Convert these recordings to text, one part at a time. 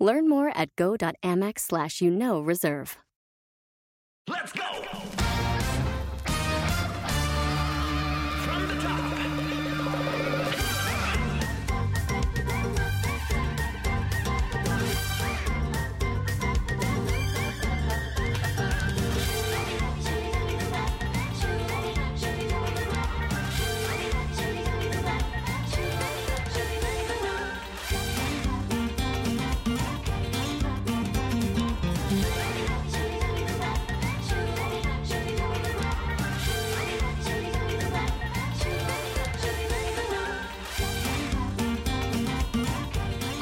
Learn more at go.amex slash you know reserve. Let's go!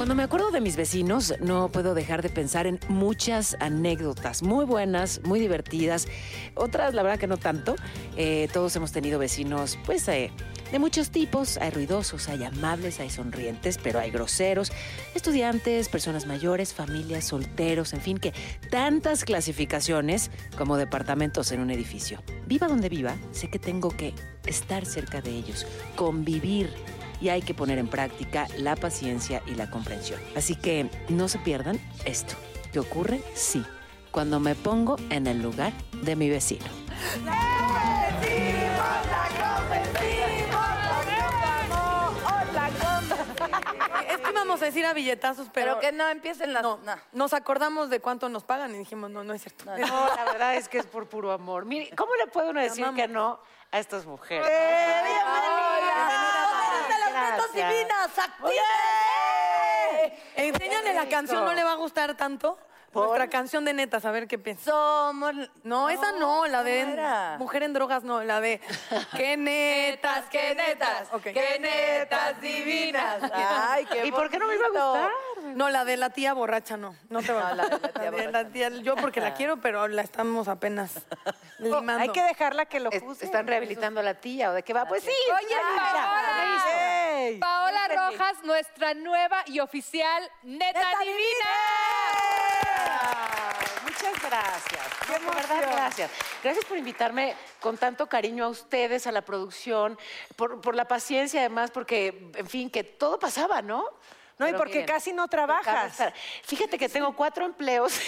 Cuando me acuerdo de mis vecinos, no puedo dejar de pensar en muchas anécdotas muy buenas, muy divertidas. Otras, la verdad que no tanto. Eh, todos hemos tenido vecinos, pues, eh, de muchos tipos. Hay ruidosos, hay amables, hay sonrientes, pero hay groseros. Estudiantes, personas mayores, familias, solteros, en fin, que tantas clasificaciones como departamentos en un edificio. Viva donde viva, sé que tengo que estar cerca de ellos, convivir y hay que poner en práctica la paciencia y la comprensión. Así que no se pierdan esto. ¿Qué ocurre? Sí, cuando me pongo en el lugar de mi vecino. Es que íbamos a decir a billetazos, pero, Pero que no empiecen las... no, no. nos acordamos de cuánto nos pagan y dijimos, no, no es cierto. No, la verdad es que es por puro amor. Mire, ¿cómo le puede uno decir amamos. que no a estas mujeres? ¡Netas Divinas! ¡Activen! Enséñale la canción, ¿no le va a gustar tanto? Nuestra canción de netas, a ver qué piensa. Somos... No, esa no, la de. Mujer en Drogas, no, la de qué netas, qué netas, qué netas divinas. Ay, qué ¿Y por qué no me iba a gustar? No, la de la tía borracha no. No te va a No, la de la tía borracha. la tía- yo porque la quiero, pero la estamos apenas limando. Hay que dejarla que lo puse. ¿Están rehabilitando a la tía o de qué va? Pues sí. Oye, Paola. Paola Rojas, nuestra nueva y oficial neta, divina. Muchas gracias. No, verdad, gracias. Gracias por invitarme con tanto cariño a ustedes, a la producción, por, por la paciencia además, porque, en fin, que todo pasaba, ¿no? No, y porque miren, casi no trabajas. Fíjate que tengo cuatro empleos.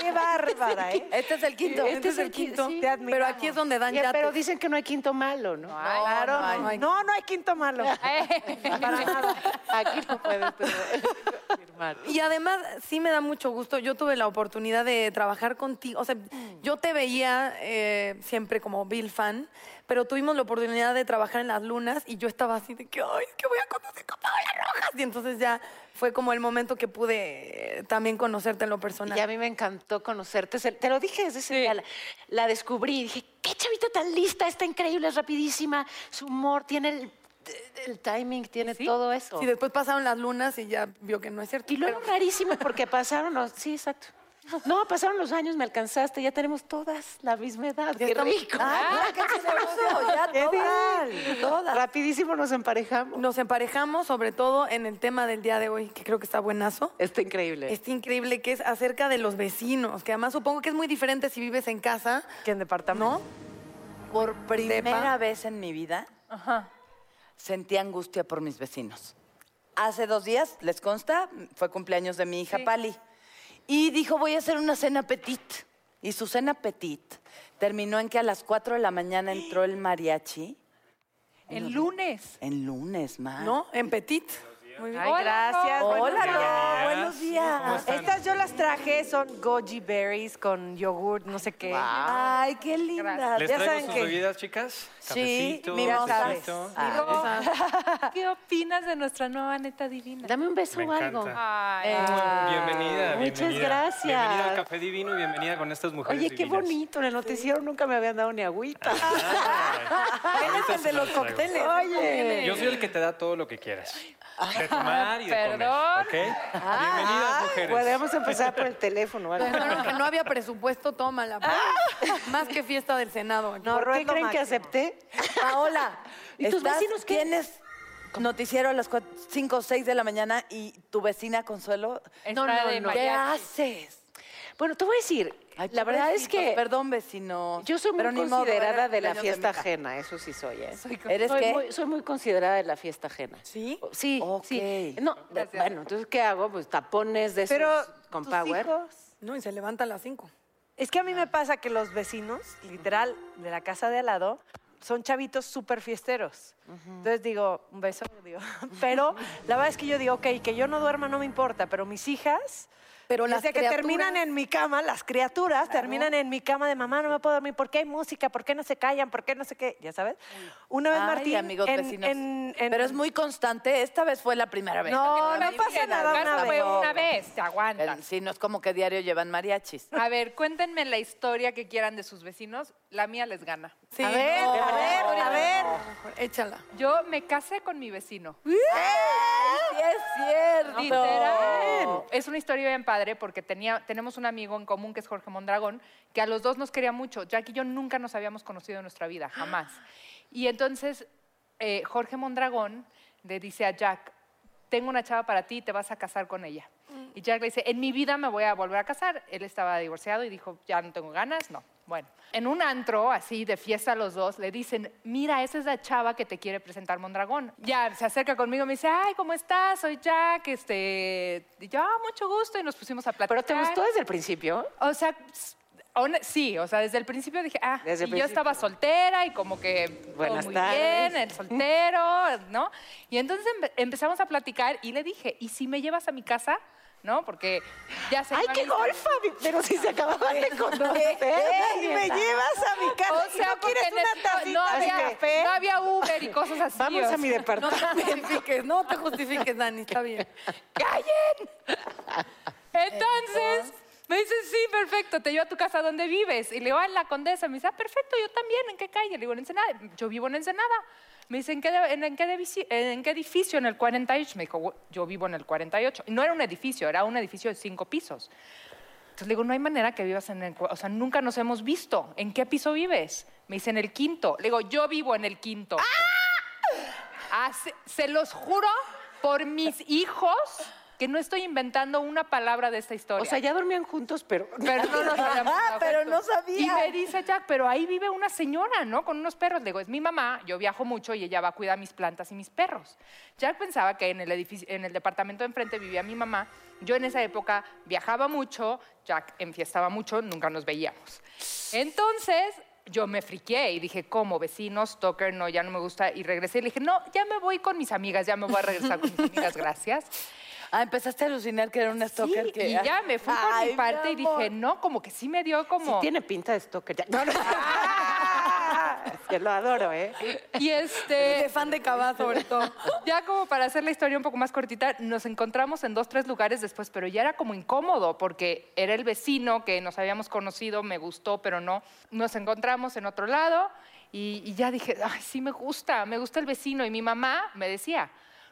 Qué bárbara, ¿eh? Este es el quinto. Este es el quinto, sí. Te admiramos. pero aquí es donde dan Ya, pero dicen que no hay quinto malo, ¿no? Claro, no hay. no, no, no hay quinto malo. Para nada. Aquí no puedes pero- firmar. Y además, sí me da mucho gusto. Yo tuve la oportunidad de trabajar contigo. O sea, yo te veía eh, siempre como Bill fan, pero tuvimos la oportunidad de trabajar en las lunas y yo estaba así de que, ay, que voy a conocer con Paola Rojas. Y entonces ya fue como el momento que pude eh, también conocerte en lo personal. Y a mí me encantó conocerte. Te lo dije desde ese día. La, la descubrí. Dije, qué chavita tan lista. Está increíble, es rapidísima. Su humor tiene el, el timing, tiene todo eso. Sí, después pasaron las lunas y ya vio que no es cierto. y luego pero- rarísimo porque pasaron los... Sí, exacto. No, pasaron los años, me alcanzaste. Ya tenemos todas la misma edad. Qué rico. Ah, ya todas. Todas. Rapidísimo nos emparejamos. Nos emparejamos sobre todo en el tema del día de hoy, que creo que está buenazo. Está increíble. Está increíble que es acerca de los vecinos, que además supongo que es muy diferente si vives en casa, Que en departamento. ¿no? Por primera Depa. vez en mi vida sentí angustia por mis vecinos. Hace dos días, les consta, fue cumpleaños de mi hija Pali. Y dijo, voy a hacer una cena petit. Y su cena petit terminó en que a las 4 de la mañana entró el mariachi. El lunes. En lunes, ma. ¿No? En Petit. Muy bien. Ay, Hola, gracias. Ro. buenos Hola, días. Buenos días. Estas yo las traje, son goji berries con yogurt, no sé qué. Ay, qué linda. ¿Les Ya traigo saben sus que- bebidas, chicas? Sí, Cafecito, mimosas. tecito. Ah. ¿Qué opinas de nuestra nueva neta divina? Dame un beso Me o algo. Ay, Bienvenida, Muchas gracias. Bienvenida al Café Divino y bienvenida con estas mujeres Oye, qué divinas. bonito. En el noticiero nunca me habían dado ni agüita. Ay, ahorita el de los cócteles. Oye. Yo soy el que te da todo lo que quieras. de tomar y de Perdón. comer. ¿Ok? Bienvenidas, mujeres. Podemos empezar por el teléfono. ¿vale? Pensaron que no había presupuesto, tómala. pues. Más que fiesta del Senado. aquí. ¿Por qué creen que máximo. acepté? Paola, ¿Y tus estás- vecinos qué? Tienes noticiero a las 5 o 6 de la mañana y tu vecina Consuelo. No, no, de ¿Qué mariachi. haces? Bueno, te voy a decir, Ay, la verdad es que Perdón, vecino. yo soy muy pero modo, considerada era de la fiesta hija. ajena, eso sí soy, ¿eh? ¿Eres soy qué? Muy, soy muy considerada de la fiesta ajena. ¿Sí? Sí, Ok. sí. No, de- bueno, entonces, ¿qué hago? Pues tapones de esos Pero con tus power. hijos- No, y se levanta a las 5. Es que a mí me pasa que los vecinos, literal, de la casa de al lado, son chavitos súper fiesteros. Entonces digo, un beso, digo. Pero la verdad es que yo digo, ok, que yo no duerma no me importa, pero mis hijas, Pero las desde que terminan en mi cama, las criaturas terminan en mi cama de mamá, no me puedo dormir, ¿por qué hay música? ¿Por qué no se callan? ¿Por qué no sé qué? Ya sabes. Una vez Ay, Martín, amigos en- vecinos. en- en- Pero es muy constante. Esta vez fue la primera vez. No, no pasa nada, una Casa fue vez. una vez, te aguantan. Sí, no es como que diario llevan mariachis. A ver, cuéntenme la historia que quieran de sus vecinos. La mía les gana. Sí, A ver, no. a ver, a ver. Échala. Yo me casé con mi vecino. Sí, es cierto. Literal. Es una historia bien padre porque tenía, tenemos un amigo en común que es Jorge Mondragón, que a los dos nos quería mucho. Jack y yo nunca nos habíamos conocido en nuestra vida, jamás. Y entonces eh, Jorge Mondragón le dice a Jack, tengo una chava para ti, te vas a casar con ella. Y Jack le dice, en mi vida me voy a volver a casar. Él estaba divorciado y dijo, ya no tengo ganas, no. Bueno, en un antro, así de fiesta los dos, le dicen, mira, esa es la chava que te quiere presentar Mondragón. Ya se acerca conmigo y me dice, ay, ¿cómo estás? Soy Jack, este... Y yo, ah, mucho gusto, y nos pusimos a platicar. ¿Pero te gustó desde el principio? O sea, sí, o sea, desde el principio dije, ah, Desde y yo estaba soltera y como que todo Buenas muy tardes. bien, el soltero, ¿no? Y entonces empe- empezamos a platicar y le dije, ¿y si me llevas a mi casa? ¿No? Porque ya se ¡Ay, qué mis- golfa! Pero si se acababan de conocer. Y me llevas a mi casa. O ¿Y sea, no quieres una tacita no de café? no había Uber y cosas así. Vamos a mi sea, No departamento. te justifiques, no te justifiques, Dani, está bien. Entonces, me dice, sí, perfecto, te llevo a tu casa donde vives. Y le digo, ah, en la Condesa. Me dice, ah, perfecto, yo también, ¿en qué calle? Le digo, en Ensenada. Yo vivo en Ensenada. Me dice, ¿en qué, en, en qué edificio, en qué edificio? En el 48. Me dijo, "Gu- yo vivo en el 48. Y no era un edificio, era un edificio de cinco pisos. Entonces le digo, no hay manera que vivas en el... O sea, nunca nos hemos visto. ¿En qué piso vives? Me dice, en el quinto. Le digo, yo vivo en el quinto. Ah, se, se los juro por mis hijos que no estoy inventando una palabra de esta historia. O sea, ya dormían juntos, pero... pero no nos habíamos Ah, pero no sabía. Y me dice Jack, pero ahí vive una señora, ¿no? Con unos perros. Le digo, es mi mamá, yo viajo mucho y ella va a cuidar mis plantas y mis perros. Jack pensaba que en el, edificio, en el departamento de enfrente vivía mi mamá. Yo en esa época viajaba mucho, Jack enfiestaba mucho, nunca nos veíamos. Entonces, yo me friqué y dije, ¿cómo? Vecinos, Stoker, no, ya no me gusta. Y regresé y le dije, no, ya me voy con mis amigas, ya me voy a regresar con mis amigas, gracias. Ah, empezaste a alucinar que era una stalker Sí, que... y ya me fui por Ay, mi mi parte y dije, no, como que sí me dio como... Sí tiene pinta de stalker. ya. No, no. que lo adoro, ¿eh? Y De este, fan de Cabá, sobre todo. ya como para hacer la historia un poco más cortita, nos encontramos en dos, tres lugares después, pero ya era como incómodo porque era el vecino que nos habíamos conocido, me gustó, pero no. Nos encontramos en otro lado y, y ya dije, ay, sí me gusta, me gusta el vecino. Y mi mamá me decía,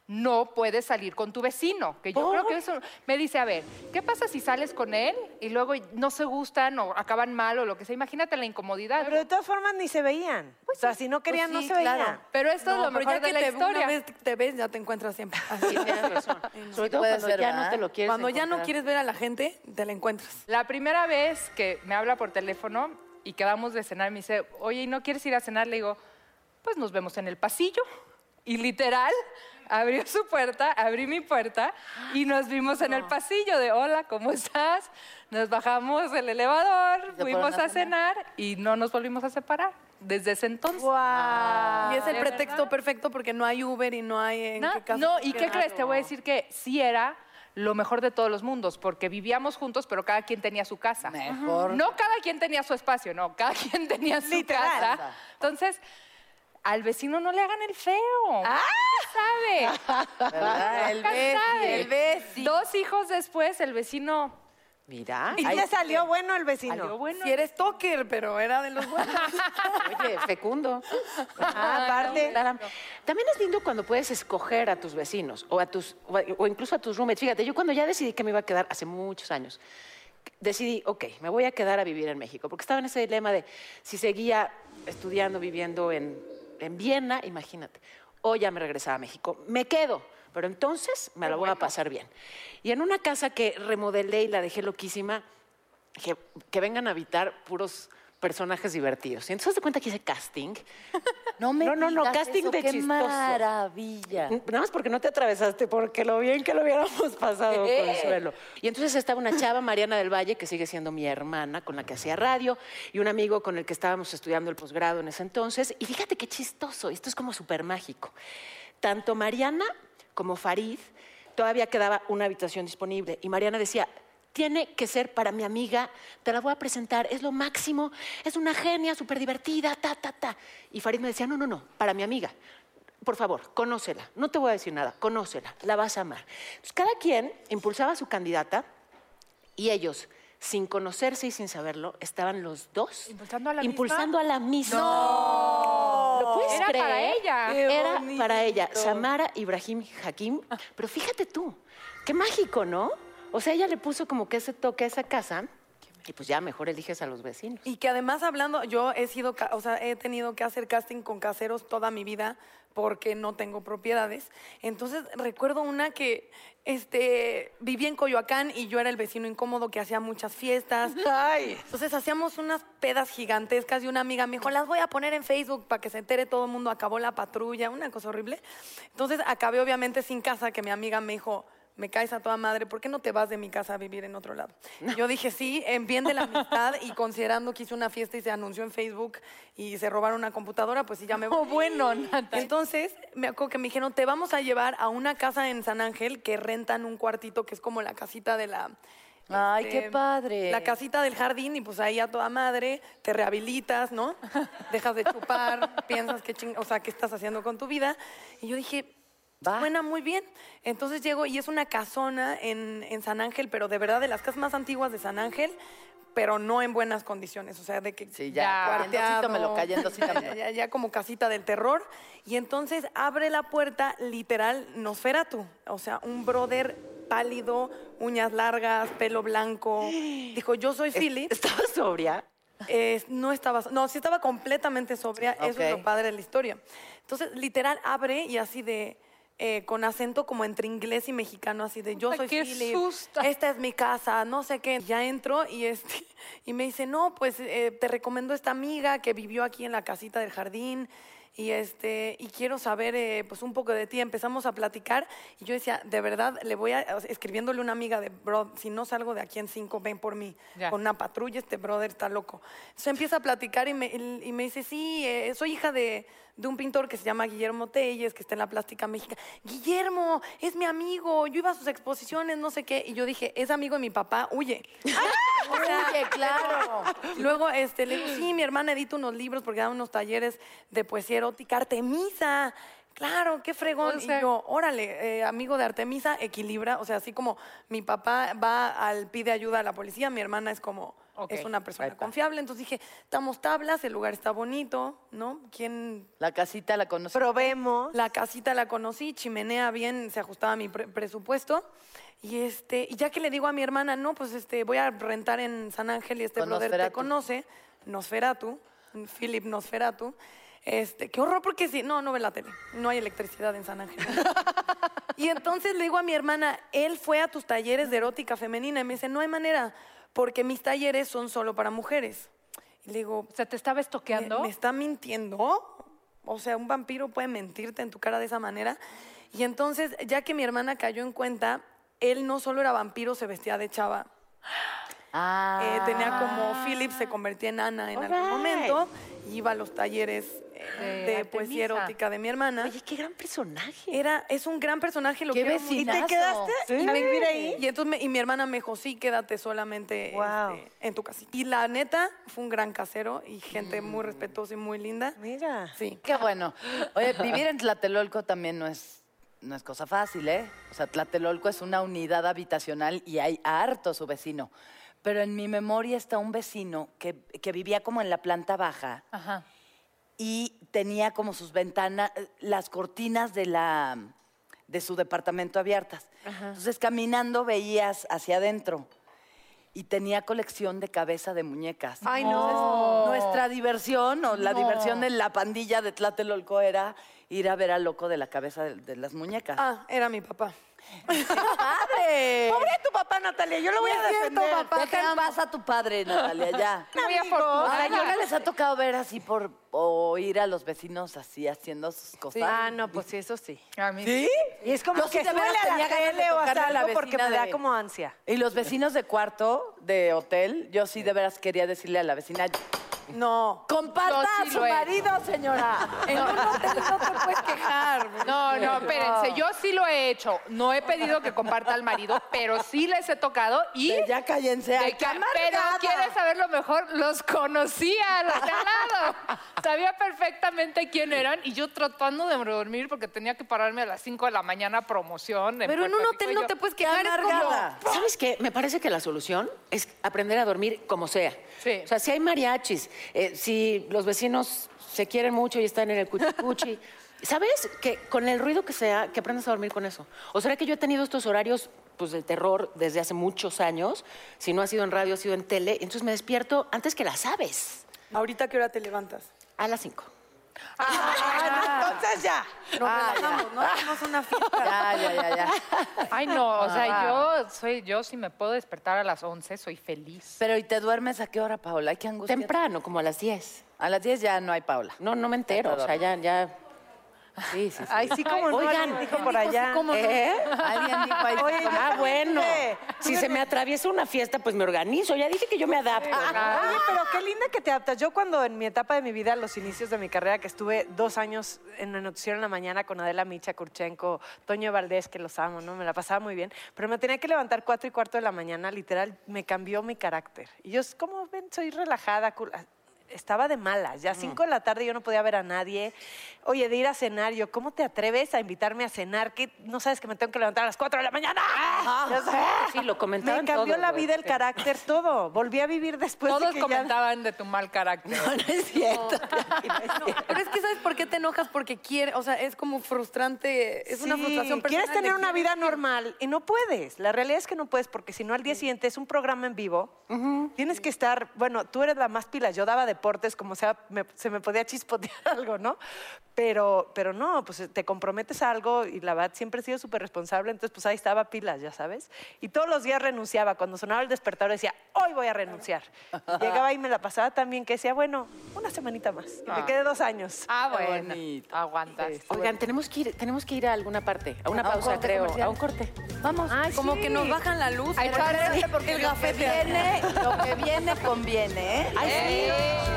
no puedes salir con tu vecino, que yo creo que eso me dice, a ver, ¿qué pasa si sales con él y luego no se gustan o acaban mal o lo que sea? Imagínate la incomodidad. Pero de todas formas ni se veían. o sea, si no querían, Pues sí, no se claro. veían. Pero esto es lo mejor ya de que la te, historia. una vez te ves, ya te encuentras siempre. Así. Tienes razón. Sobre todo puede cuando ser, ya no te lo quieres Cuando ya no quieres ver a la gente, te la encuentras. La primera vez que me habla por teléfono y quedamos de cenar, me dice, oye, ¿y no quieres ir a cenar? Le digo, pues nos vemos en el pasillo. Y literal, abrió su puerta, abrí mi puerta y nos vimos en el pasillo de, hola, ¿cómo estás? Nos bajamos del elevador, fuimos a cenar y no nos volvimos a separar desde ese entonces. Guau. y es el ¿de pretexto verdad? perfecto porque no hay Uber y no hay en No, qué no, ¿y qué crees? Te voy a decir que sí era lo mejor de todos los mundos, porque vivíamos juntos, pero cada quien tenía su casa. Mejor. No cada quien tenía su espacio, no, cada quien tenía su Literal. casa. Entonces, al vecino no le hagan el feo. Ah. ¿Sabe? ¿Verdad? El sabe. el besi. Dos hijos después, el vecino Mira. Y te salió bueno el vecino. Salió bueno. Si eres toker, pero era de los buenos. Oye, fecundo. Ah, aparte. Claro. También es lindo cuando puedes escoger a tus vecinos o, a tus, o incluso a tus roommates. Fíjate, yo cuando ya decidí que me iba a quedar hace muchos años, decidí, ok, me voy a quedar a vivir en México, porque estaba en ese dilema de si seguía estudiando, viviendo en, en Viena, imagínate, o ya me regresaba a México. Me quedo, pero entonces me la voy a pasar bien. Y en una casa que remodelé y la dejé loquísima, dije, que vengan a habitar puros personajes divertidos. Y entonces te cuenta que hice casting. No me No, no, no, digas casting eso, de qué chistoso. maravilla. Nada más porque no te atravesaste, porque lo bien que lo hubiéramos pasado, ¿Qué? Consuelo. Y entonces estaba una chava, Mariana del Valle, que sigue siendo mi hermana, con la que hacía radio, y un amigo con el que estábamos estudiando el posgrado en ese entonces. Y fíjate qué chistoso, esto es como súper mágico. Tanto Mariana como Farid, todavía quedaba una habitación disponible. Y Mariana decía, tiene que ser para mi amiga, te la voy a presentar, es lo máximo, es una genia, súper divertida, ta, ta, ta. Y Farid me decía, no, no, no, para mi amiga. Por favor, conócela. No te voy a decir nada, conócela, la vas a amar. Entonces, cada quien impulsaba a su candidata y ellos, sin conocerse y sin saberlo, estaban los dos ¿Impulsando a la misma? impulsando a la misma. ¿Lo puedes Era creer? para ella. Era para ella, Samara Ibrahim Hakim. Pero fíjate tú, qué mágico, ¿no? O sea, ella le puso como que ese toque a esa casa y pues ya mejor eliges a los vecinos. Y que además hablando, yo he sido, o sea, he tenido que hacer casting con caseros toda mi vida porque no tengo propiedades. Entonces recuerdo una que este, vivía en Coyoacán y yo era el vecino incómodo que hacía muchas fiestas. Entonces hacíamos unas pedas gigantescas y una amiga me dijo, las voy a poner en Facebook para que se entere todo el mundo. Acabó la patrulla, una cosa horrible. Entonces acabé obviamente sin casa, que mi amiga me dijo, me caes a toda madre, ¿por qué no te vas de mi casa a vivir en otro lado? Yo dije sí, en bien de la amistad y considerando que hice una fiesta y se anunció en Facebook y se robaron una computadora, pues sí, ya me voy. bueno, Nata. Entonces, me acuerdo que me dijeron, te vamos a llevar a una casa en San Ángel que rentan un cuartito que es como la casita de la... Ay, este, qué padre. La casita del jardín y pues ahí a toda madre te rehabilitas, ¿no? Dejas de chupar, piensas que o sea, qué estás haciendo con tu vida. Y yo dije, Va. suena muy bien. Entonces llego y es una casona en, en San Ángel, pero de verdad de las casas más antiguas de San Ángel, pero no en buenas condiciones. O sea, de que Sí, ya, cayendosito me lo cayendosito me ya, ya, ya como casita del terror. Y entonces abre la puerta, literal, Nosferatu. O sea, un brother pálido, uñas largas, pelo blanco. Dijo, yo soy Philip. ¿Estaba sobria? Eh, no estaba, no, sí estaba completamente sobria, eso es lo padre de la historia. Entonces, literal, abre y así de, eh, con acento como entre inglés y mexicano, así de, yo Ay, soy qué Philip, susto. esta es mi casa, no sé qué. Ya entro y, este, y me dice, no, pues eh, te recomiendo esta amiga que vivió aquí en la casita del jardín y este y quiero saber eh, pues un poco de ti. Empezamos a platicar y yo decía de verdad le voy a escribiéndole a una amiga de bro si no salgo de aquí en cinco ven por mí Ya. con una patrulla este brother está loco entonces empieza a platicar y me, y me dice sí eh, soy hija de, de un pintor que se llama Guillermo Telles que está en la plástica mexicana Guillermo es mi amigo yo iba a sus exposiciones no sé qué y yo dije es amigo de mi papá huye O sea, claro. Luego este, le digo, sí, mi hermana edita unos libros porque da unos talleres de poesía erótica. Artemisa, claro, qué fregón. O sea- y yo, órale, eh, amigo de Artemisa, equilibra. O sea, así como mi papá va al pide ayuda a la policía, mi hermana es como, es una persona confiable. Entonces dije, estamos tablas, el lugar está bonito, ¿no? ¿Quién La casita la conocí. Probemos. la casita la conocí, chimenea bien, se ajustaba a mi pre- presupuesto. Y este, y ya que le digo a mi hermana, no, pues este, voy a rentar en San Ángel y este Con brother te conoce, Nosferatu, Philip Nosferatu. Este, qué horror porque sí, no, no ve la tele, no hay electricidad en San Ángel. y entonces le digo a mi hermana, él fue a tus talleres de erótica femenina y me dice, no hay manera, porque mis talleres son solo para mujeres. Y le digo, O sea, ¿te estaba ¿Me, estoqueando? me está mintiendo? O sea, un vampiro puede mentirte en tu cara de esa manera. Y entonces, ya que mi hermana cayó en cuenta, él no solo era vampiro, se vestía de chava. Ah. Eh, tenía como Philip se convertía en Ana en algún Alright. momento. Y Iba a los talleres eh, De de, poesía erótica de mi hermana. Oye, qué gran personaje. Era, es un gran personaje. Lo Qué mucho. ¿Y te quedaste Sí. a vivir ahí? Y entonces me- y mi hermana me dijo, sí, quédate solamente Wow. este, en tu casita. Y la neta, fue un gran casero y gente muy respetuosa y muy linda. Mira. Sí. Qué bueno. Oye, vivir en Tlatelolco también no es no es cosa fácil, ¿eh? O sea, Tlatelolco es una unidad habitacional y hay harto su vecino. Pero en mi memoria está un vecino que, que vivía como en la planta baja Ajá. y tenía como sus ventanas, las cortinas de la de su departamento abiertas. Entonces caminando veías hacia adentro y tenía colección de cabeza de muñecas. Ay, Entonces, no. nuestra diversión o la No. diversión de la pandilla de Tlatelolco era ir a ver al loco de la cabeza de, de las muñecas. Ah, era mi papá. ¡Padre! Pobre tu papá, Natalia, yo lo voy No a es cierto, defender. papá. Deja en paz a tu padre, Natalia, ya. Muy ¿A afortunada. la les ha tocado ver así por o ir a los vecinos así haciendo sus cosas? Ah, no, pues sí, eso sí. A mí ¿Sí? Y es como Yo sí que veras suele a tenía la tele o la algo porque me da de- como ansia. Y los vecinos de cuarto de hotel, yo sí de veras quería decirle a la vecina, No. comparta Yo sí a su lo he marido, señora. En un hotel no te puedes quejar. No, no, espérense, yo sí lo he hecho. No he pedido que comparta al marido, pero sí les he tocado y... De ya cállense. de que- pero. ¿quieres saber lo mejor? Los conocía, los de al lado. Sabía perfectamente quién eran y yo tratando de dormir porque tenía que pararme a las 5 de la mañana promoción. Pero en un Puerto hotel y no yo- te puedes quejar. Es como... amargada. ¿Sabes qué? Me parece que la solución es aprender a dormir como sea. Sí. O sea, si hay mariachis, eh, si los vecinos se quieren mucho y están en el cuchicuchi, ¿sabes? Que con el ruido que sea, que aprendas a dormir con eso. ¿O será que yo he tenido estos horarios pues, del terror desde hace muchos años? Si no ha sido en radio, ha sido en tele. Entonces me despierto antes que las aves, ¿Ahorita qué hora te levantas? a las 5. Ah, entonces ya. Nos relajamos, ¿no? Hacemos una fiesta. Ya, ya, ya, ya. Ay, no, o sea, yo soy, yo si me puedo despertar a las 11, soy feliz. Pero ¿y te duermes a qué hora, Paola? Qué angustia. Temprano, como a las 10. A las 10 ya no hay Paola. No, no me entero. O sea, ya, ya. Sí, sí, sí. Ay, sí, como no. Oigan, dijo por allá. ¿Eh? Alguien dijo ahí. Oye, Ah, bueno. Si se me atraviesa una fiesta, pues me organizo. Ya dije que yo me adapto. ¿no? Oye, pero qué linda que te adaptas. Yo cuando en mi etapa de mi vida, los inicios de mi carrera, que estuve dos años en el noticiero en la mañana con Adela Micha, Kurchenko, Toño Valdés, que los amo, ¿no? Me la pasaba muy bien. Pero me tenía que levantar cuatro y cuarto de la mañana, literal, me cambió mi carácter. Y yo, como ven, soy relajada, cool. Estaba de malas, ya cinco de la tarde yo no podía ver a nadie. Oye, de ir a cenar, yo, ¿cómo te atreves a invitarme a cenar? ¿Qué? ¿No sabes que me tengo que levantar a las cuatro de la mañana? Sabes. Sí, lo comentaban Me cambió todos, la vida, el carácter, todo. Volví a vivir después Todos de que ya... comentaban de tu mal carácter. No, no es cierto. Pero es que, ¿sabes por qué te enojas? Porque quiere, o sea, es como frustrante, es una frustración personal. Quieres tener de una vida normal y no puedes. La realidad es que no puedes porque si no al día siguiente es un programa en vivo. Tienes que estar, bueno, tú eres la más pila. Yo daba deportes como sea, me- se me podía chispotear algo, ¿no? Pero, pero no, pues te comprometes a algo y la verdad siempre he sido súper responsable. Entonces, pues ahí estaba pilas, ya sabes. Y todos los días renunciaba. Cuando sonaba el despertador decía, hoy voy a renunciar. Y llegaba y me la pasaba también que decía, bueno, una semanita más. Y me quedé dos años. Ah, bueno. Aguantas. Oigan, tenemos que ir, tenemos que ir a alguna parte, a una A un pausa, corte creo, comercial. a un corte. Vamos, como que nos bajan la luz. Ay, porque el gafete viene, lo que viene conviene, ¿eh? Ay,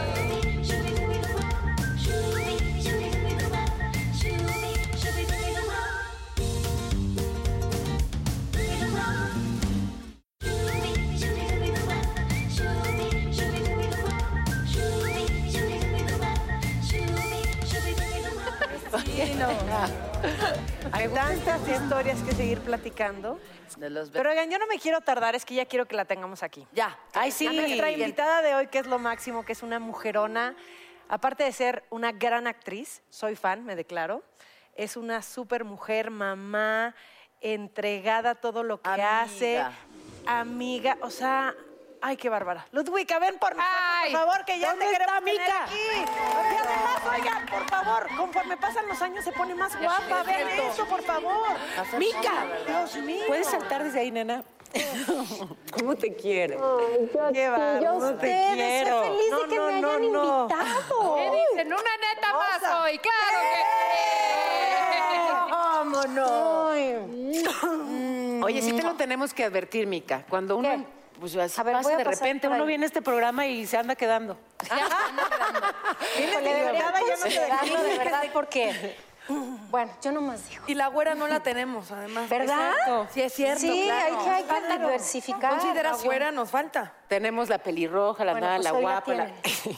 Hay tantas historias que seguir platicando. De los Pero oigan, yo no me quiero tardar, es que ya quiero que la tengamos aquí. ya. Ay, sí. A nuestra invitada de hoy, que es lo máximo, que es una mujerona, aparte de ser una gran actriz, soy fan, me declaro, es una súper mujer, mamá, entregada a todo lo que Amiga. hace, amiga, o sea... Ay, qué bárbara. Ludwika, ven por nosotros, Ay, por favor, que ya te ¿dónde queremos tener Mica? aquí. Y además, oigan, por favor, conforme pasan los años se pone más guapa. Vean eso, por favor. Mica, Dios mío. ¿puedes saltar desde ahí, nena? ¿Cómo te quiero? Qué bárbaro. te quiero. feliz de que me hayan invitado. ¿Qué dicen? Una neta más hoy, claro que ¡Vámonos! Oye, sí te lo tenemos que advertir, Mica. Cuando uno, pues así A ver, pasa voy a de repente, uno viene a este programa y se anda quedando. Híjole, debería Nada, ya no te de verdad porque, bueno, yo nomás digo. Y la güera no la tenemos, además. ¿Verdad? Sí, es cierto, Sí, claro. hay que, hay que diversificar. Considera güera, nos falta. Tenemos la pelirroja, la Bueno, nada, pues la guapa. la- tienen.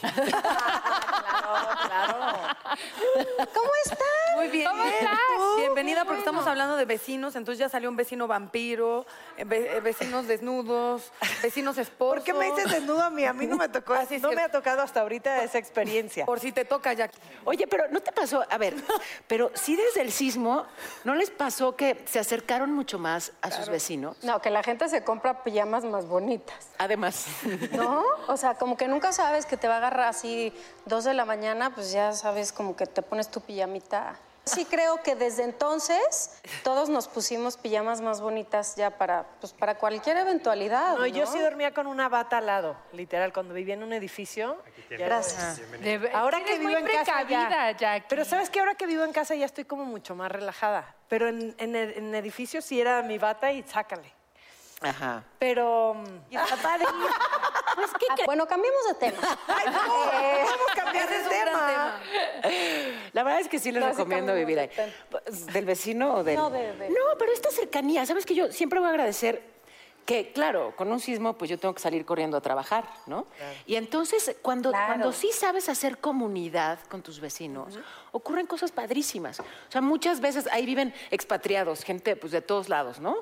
¿Cómo estás? Muy bien. ¿Cómo estás? Bienvenida porque estamos hablando de vecinos, entonces ya salió un vecino vampiro, eh, ve- eh, vecinos desnudos, vecinos esposos. ¿Por qué me dices desnudo a mí? A mí no me tocó, Así no que- me ha tocado hasta ahorita esa experiencia. Por si te toca, Jackie. Oye, pero ¿no te pasó? A ver, pero sí desde el sismo, ¿no les pasó que se acercaron mucho más a sus vecinos? No, que la gente se compra pijamas más bonitas. Además. ¿No? O sea, como que nunca sabes que te va a agarrar así dos de la mañana, pues ya sabes como que te pones tu pijamita. Sí creo que desde entonces todos nos pusimos pijamas más bonitas ya para, pues para cualquier eventualidad. No, No, yo sí dormía con una bata al lado, literal, cuando vivía en un edificio. Gracias. De- Ahora que vivo muy en casa precavida, ya. Jackie. Pero sabes que ahora que vivo en casa ya estoy como mucho más relajada. Pero en, en, en edificio sí era mi bata y sácale. Ajá. Pero mm, está padre. Pues, ¿qué cre- bueno, cambiemos de tema. Ay, no, vamos a cambiar de tema. La verdad es que sí les recomiendo vivir ahí. Pues, ¿Del vecino o del...? No, de- de- No, pero esta cercanía, ¿sabes que Yo siempre voy a agradecer que, claro, con un sismo, pues yo tengo que salir corriendo a trabajar, ¿no? Y entonces, cuando, Claro. cuando sí sabes hacer comunidad con tus vecinos, ocurren cosas padrísimas. O sea, muchas veces ahí viven expatriados, gente pues de todos lados, ¿no?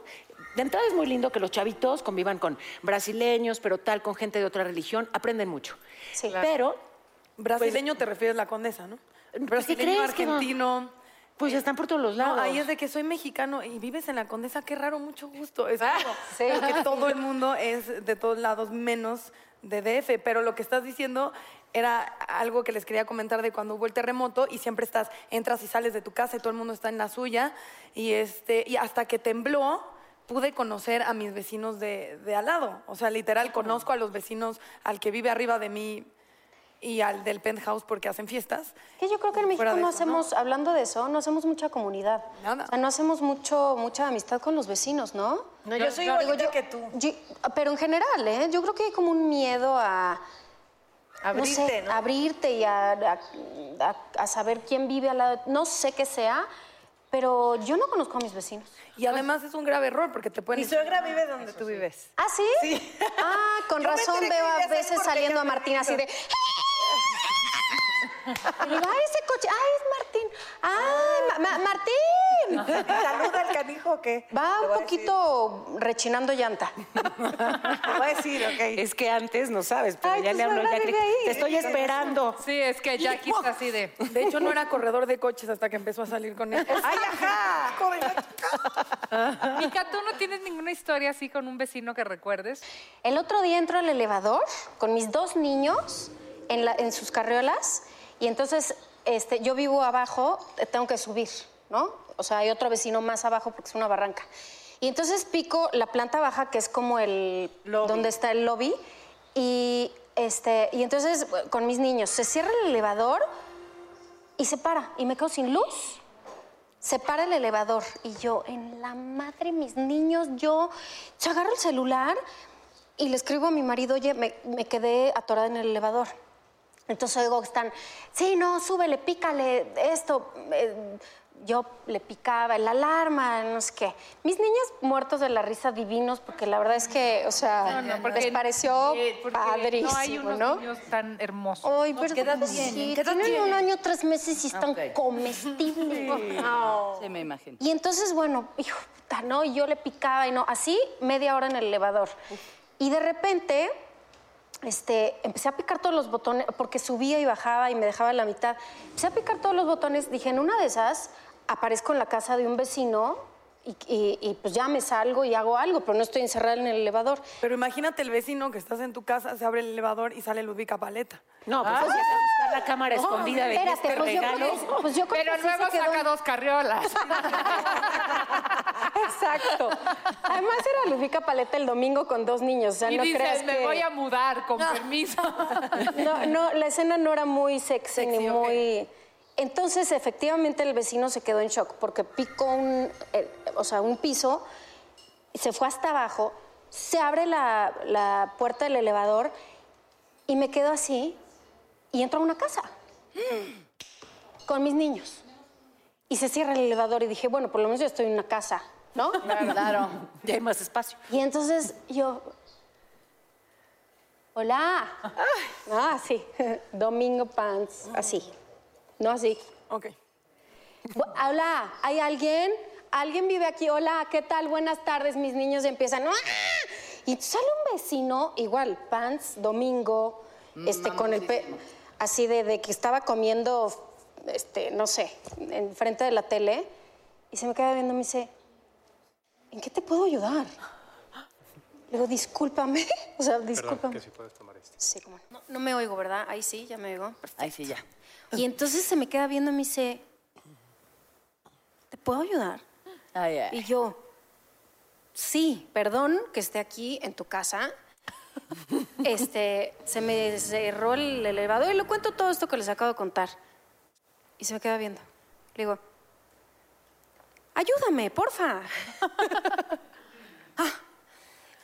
De entrada es muy lindo que los chavitos convivan con brasileños, pero tal, con gente de otra religión, aprenden mucho. Sí. Pero Brasileño te refieres a la condesa, ¿no? ¿qué Brasileño, crees que no? argentino. pues están por todos los lados. No, ahí es de que soy mexicano y vives en la condesa, qué raro, mucho gusto. Es como sí. que todo el mundo es de todos lados, menos de DF. Pero lo que estás diciendo era algo que les quería comentar de cuando hubo el terremoto y siempre estás, entras y sales de tu casa y todo el mundo está en la suya. Y, este, y hasta que tembló, pude conocer a mis vecinos de, de al lado. O sea, literal, conozco a los vecinos, al que vive arriba de mí y al del penthouse porque hacen fiestas. Que yo creo que en México no eso, ¿no? hacemos, hablando de eso, no hacemos mucha comunidad. Nada. O sea, no hacemos mucho, mucha amistad con los vecinos, ¿no? No, yo soy Digo, igualita yo- que tú. yo- pero en general, ¿eh? Yo creo que hay como un miedo a... Abrirte, no sé, ¿no? abrirte y a, a- a- a saber quién vive al lado. No sé qué sea, pero yo no conozco a mis vecinos. Y además es un grave error porque te pueden... Mi suegra vive donde tú vives. ¿Ah, sí? Sí. Ah, con Yo razón veo a veces saliendo a Martín así de... Y digo, ay, ese coche, ay, es Martín. Ay, Ma- Ma- Martín. ¿Saluda al canijo o qué? Va un poquito rechinando llanta. voy a decir, ok. Es que antes no sabes, pero Ay, ya tu le le- ahí. te estoy esperando. Sí, es que Jackie está así de... De hecho, no era corredor de coches hasta que empezó a salir con él. ¡Ay, ajá! Mica, ¿tú no tienes ninguna historia así con un vecino que recuerdes? El otro día entro al elevador con mis dos niños en, la- en sus carriolas y entonces este, yo vivo abajo, eh, tengo que subir, ¿no? O sea, hay otro vecino más abajo porque es una barranca. Y entonces pico la planta baja, que es como el... Lobby. donde está el lobby, y, este, y entonces eh, con mis niños se cierra el elevador y se para y me quedo sin luz. Se para el elevador y yo, en la madre, mis niños, yo, yo agarro el celular y le escribo a mi marido, oye, me, me quedé atorada en el elevador. Entonces oigo que están, sí, no, súbele, pícale, esto. eh, yo le picaba la alarma, no sé qué. Mis niños muertos de la risa divinos, porque la verdad es que, o sea, les pareció eh, padrísimo, No hay unos ¿no? niños tan hermosos. Ay, pero ¿qué edad sí, tienen? ¿Qué edad tienen un año, tres meses y están Ok. comestibles. Sí, me imagino. Y entonces, bueno, hijo, puta, ¿no? Y yo le picaba y no, así media hora en el elevador. Y de repente, este, empecé a picar todos los botones, porque subía y bajaba y me dejaba en la mitad. Empecé a picar todos los botones, dije, en una de esas aparezco en la casa de un vecino y, y- y, pues ya me salgo y hago algo, pero no estoy encerrada en el elevador. Pero imagínate el vecino que estás en tu casa, se abre el elevador y sale Ludvica Paleta. No, pues así es a buscar la cámara escondida de Espérate, este pues yo, regalo. pues yo creo Pero que sí luego quedó saca dos carriolas. Exacto. Además era Ludvica Paleta el domingo con dos niños, o sea, y no creas dices, me que... voy a mudar, con permiso. No, no, la escena no era muy sexy, ni Sexy, muy... Entonces, efectivamente, el vecino se quedó en shock porque picó un, eh, o sea, un piso, se fue hasta abajo, se abre la, la puerta del elevador y me quedo así y entro a una casa con mis niños. Y se cierra el elevador y dije, bueno, por lo menos yo estoy en una casa, ¿no? Claro. Ya hay más espacio. Y entonces yo... Hola. Ah, sí. Domingo Pants. Así. No así. Ok. Hola, ¿hay alguien? ¿Alguien vive aquí? Hola, ¿qué tal? Buenas tardes, mis niños empiezan. ¡Ah! Y sale un vecino, igual, pants, domingo, este, con el pe así de, de que estaba comiendo, este, no sé, enfrente de la tele, y se me queda viendo y me dice, ¿en qué te puedo ayudar? Le digo, discúlpame. O sea, discúlpame. si puedes tomar este. Sí, como no. No me oigo, ¿verdad? Ahí sí, ya me oigo. Ahí sí, ya. Y entonces se me queda viendo y me dice, ¿te puedo ayudar? Ay, ay. Y yo, sí, perdón que esté aquí en tu casa. Este, se me cerró el elevador y le cuento todo esto que les acabo de contar. Y se me queda viendo. Le digo, ayúdame, porfa. Ah.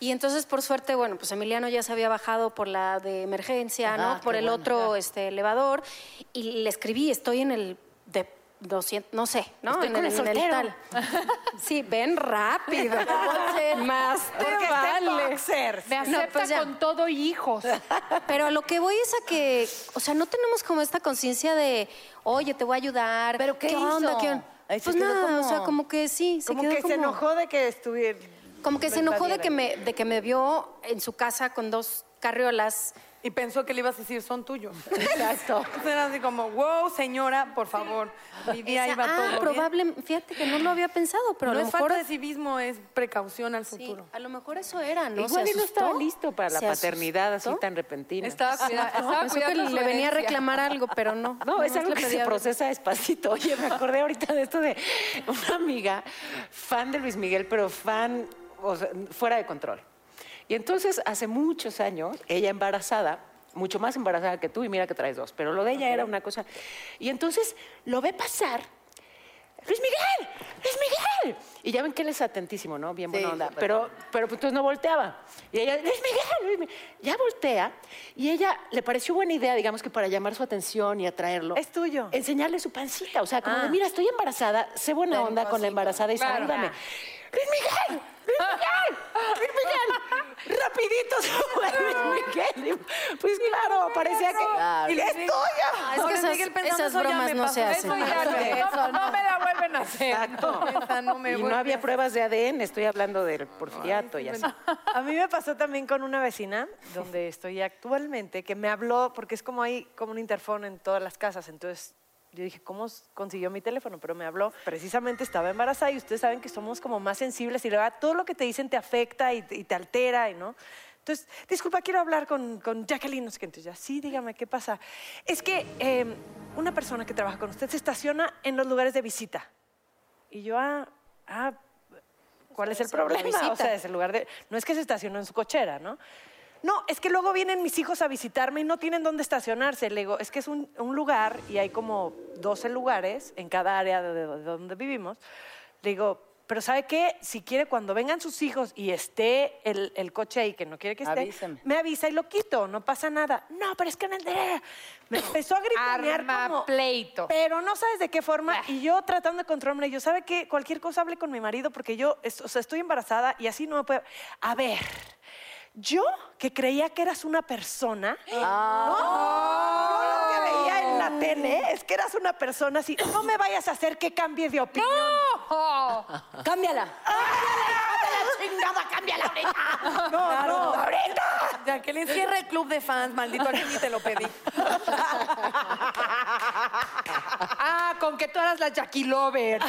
Y entonces, por suerte, bueno, pues Emiliano ya se había bajado por la de emergencia, ¿no? Ah, por el bueno, otro este, elevador. Y le escribí, estoy en el 200, no sé, ¿no? Estoy en, con el, el en el tal. Sí, ven rápido. Más te Porque vale. boxers. Me No, acepta pues ya. con todo hijos. Pero a lo que voy es a que, o sea, no tenemos como esta conciencia de, oye, te voy a ayudar. ¿Pero qué onda? hizo? ¿Qué on-?" Ahí se Pues nada, o como- sea, como que sí, se Como quedó que se como- enojó de que estuviera. Como que se enojó de que me, de que me vio en su casa con dos carriolas. Y pensó que le ibas a decir, son tuyos. Exacto. Era así como, wow, señora, por favor. Mi día Esa- iba ah, todo bien. probable, fíjate que no lo había pensado, pero no a lo es mejor falta de civismo, es precaución al sí, futuro. a lo mejor eso era, ¿no? Igual no estaba listo para la paternidad así tan repentina. Estaba, cuida- estaba Pensó que le venía a reclamar algo, pero no. No, es Nomás algo que se procesa despacito. Oye, me acordé ahorita de esto de una amiga, fan de Luis Miguel, pero fan o sea, fuera de control. Y entonces, hace muchos años, ella embarazada, mucho más embarazada que tú, y mira que traes dos, pero lo de ella era una cosa. Y entonces lo ve pasar. Luis Miguel, Luis Miguel. Y ya ven que él es atentísimo, ¿no? Bien buena Sí, onda. Pero, pero pues, entonces no volteaba. Y ella, Luis Miguel, Luis Miguel. Ya voltea. Y ella le pareció buena idea, digamos que para llamar su atención y atraerlo. Es tuyo. Enseñarle su pancita. O sea, como de, Ah. mira, estoy embarazada, sé buena onda con la embarazada y Claro. salúdame. Luis Miguel, Luis Miguel, Luis Miguel. Rapidito se fue Luis Miguel. Pues claro, parecía que Claro. es tuya. Ah, es que esas, esas "Eso ya bromas no se hacen. No, no, no me la vuelven a hacer. Exacto. Esa no me y no vuelve había a- pruebas de ADN, estoy hablando del porfiriato y así. A mí me pasó también con una vecina, donde estoy actualmente, que me habló, porque es como hay como un interfono en todas las casas, entonces yo dije, ¿cómo consiguió mi teléfono? Pero me habló, precisamente estaba embarazada y ustedes saben que somos como más sensibles y la verdad, todo lo que te dicen te afecta y, te- y te altera, y ¿no? Entonces, disculpa, quiero hablar con, con Jacqueline, no sé qué. Entonces, ya, sí, dígame, ¿qué pasa? Es que eh, una persona que trabaja con usted se estaciona en los lugares de visita. Y yo, ah, ah, ¿cuál es el problema? O sea, es el lugar de... No es que se estacionó en su cochera, ¿no? No, es que luego vienen mis hijos a visitarme y no tienen dónde estacionarse. Le digo, es que es un, un lugar y hay como 12 lugares en cada área de, de donde vivimos. Le digo, pero ¿sabe qué? Si quiere, cuando vengan sus hijos y esté el, el coche ahí, que no quiere que esté, Avíseme. me avisa y lo quito, no pasa nada. No, pero es que en el de... Me empezó a gritonear Arma como... pleito. Pero no sabes de qué forma. Y yo tratando de controlarme, yo, ¿sabe qué? Cualquier cosa hable con mi marido porque yo, o sea, estoy embarazada y así no me puede... A ver, yo que creía que eras una persona, ¿no? Lo que veía en la tele es que eras una persona así. No me vayas a hacer que cambie de opinión. Oh, Cámbiala. No, no. Jacqueline, cierra el club de fans, maldito, aquí ni te lo pedí. ah, con que tú eras la Jackie Lover.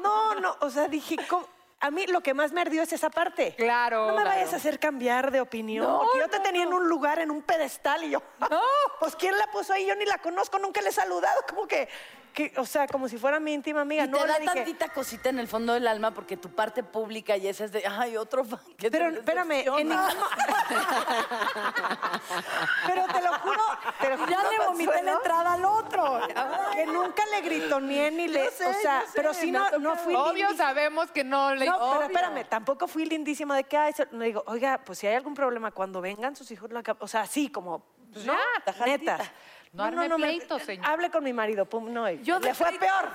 No, no, o sea, dije, ¿cómo? A mí lo que más me ardió es esa parte. Claro, No me vayas a hacer cambiar de opinión, porque yo te tenía en un lugar, en un pedestal, y yo, pues ¿quién la puso ahí? Yo ni la conozco, nunca le he saludado, como que, que o sea, como si fuera mi íntima amiga. Y no, te le da dije, tantita cosita en el fondo del alma porque tu parte pública y esa es de, ay, otro fan. que te Pero espérame, en decepciona". ningún Pero te lo juro, te lo juro, Ya le vomité la entrada al otro. que nunca le gritoneé ni le, sé, o sea, yo sé, pero sí ha no, no fui Obvio lindísima. sabemos que no le... No, pero espérame, tampoco fui lindísima de que, ay, no digo, oiga, pues si hay algún problema cuando vengan sus hijos, la o sea, así como, pues, no, Ya, neta. No arme pleito, señor. Hable con mi marido, pum, no, Yo le fue peor.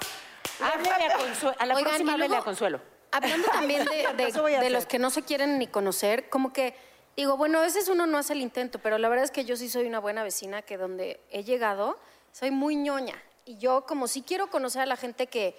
Háblale a Consuelo. A la Oigan, próxima luego- a Consuelo. Hablando también de, de- de los que no se quieren ni conocer, como que Digo, bueno, a veces uno no hace el intento, pero la verdad es que yo sí soy una buena vecina que donde he llegado soy muy ñoña. Y yo como sí quiero conocer a la gente que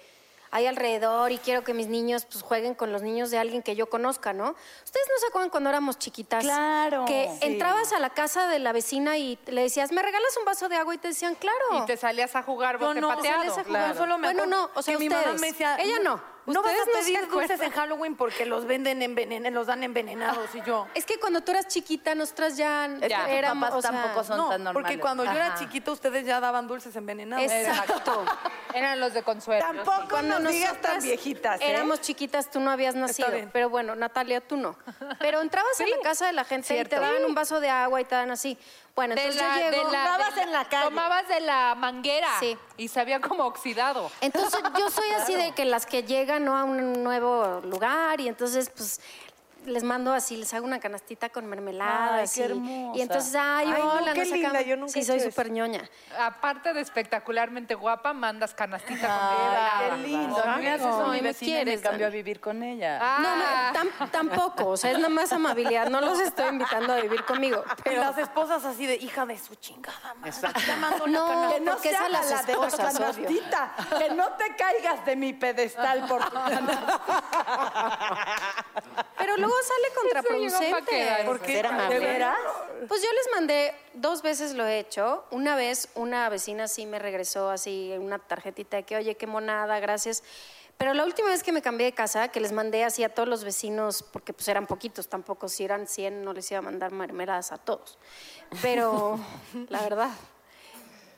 hay alrededor y quiero que mis niños pues jueguen con los niños de alguien que yo conozca, ¿no? ¿Ustedes no se acuerdan cuando éramos chiquitas? Claro. Que Sí. entrabas a la casa de la vecina y le decías, ¿me regalas un vaso de agua? Y te decían, claro. Y te salías a jugar bote no, pateado. sales a jugar, Claro. solo me Bueno, no, o sea, que mi mamá ustedes. me decía, Ella no. No vas Ustedes a no pedir dulces en Halloween porque los venden envenenados, los dan envenenados y yo. Es que cuando tú eras chiquita, nosotras ya, tus éramos, papás o sea, tampoco son no, tan normales. porque cuando yo era chiquita ustedes ya daban dulces envenenados. Exacto. Eran los de Consuelo. Tampoco Cuando nos digas tan viejitas, ¿eh? Éramos chiquitas, tú no habías nacido. Pero bueno, Natalia, tú no. Pero entrabas a la casa de la gente y te daban un vaso de agua y te dan así. Bueno, De entonces la, yo de llego. la- Tomabas de en la calle. Tomabas de la manguera. Sí. Y sabía como oxidado. Entonces yo soy así de que las que llegan ¿no? a un nuevo lugar y entonces pues les mando así, les hago una canastita con mermeladas. Ay, qué y- hermosa. Y, entonces, ay, Ay, no, hola, qué nos linda, sacamos- yo nunca Sí, he soy súper ñoña. Aparte de espectacularmente guapa, mandas canastita con mermelada. qué lindo. A mí me haces eso Ay, mi me vecina y me quieres, cambió a vivir con ella. No, no, Ah. tam- tampoco, o sea, es nada más amabilidad, no los estoy invitando a vivir conmigo. Y Pero las esposas así de hija de su chingada madre. Llamando la No, canasta. que no porque las la de la canastita. Que no te caigas de mi pedestal por tu Pero luego sale llegó pa' contraproducente. ¿Por qué? Ser amable. ¿De veras? Pues yo les mandé, dos veces lo he hecho. Una vez una vecina sí me regresó así una tarjetita de que, oye, qué monada, gracias. Pero la última vez que me cambié de casa, que les mandé así a todos los vecinos, porque pues eran poquitos tampoco, si eran 100 no les iba a mandar mermeladas a todos. Pero, la verdad.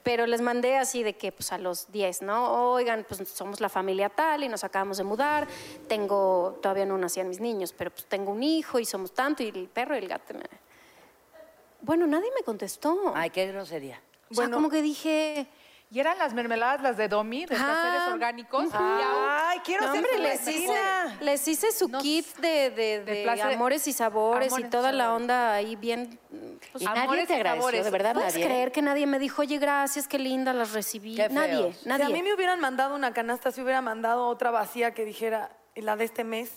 Pero les mandé así de que, pues a los 10, ¿no? Oigan, pues somos la familia tal y nos acabamos de mudar. Tengo, todavía no nacían mis niños, pero pues tengo un hijo y somos tanto y el perro y el gato. Bueno, nadie me contestó. Ay, qué grosería. o sea, como que dije, Y eran las mermeladas las de Domi, de placeres orgánicos. y aún- Ay, quiero no, ser hombre, tu les hice, les hice su No kit de, de- de placer- amores y sabores amores y y toda la sabores. onda ahí bien. pues, Y nadie Amores te y agradeció, sabores. de verdad, ¿Puedes nadie. creer que nadie me dijo, oye, gracias, qué linda, las recibí? Qué nadie, feos. Si nadie. a mí me hubieran mandado una canasta, si hubiera mandado otra vacía que dijera, "¿Y la de este mes.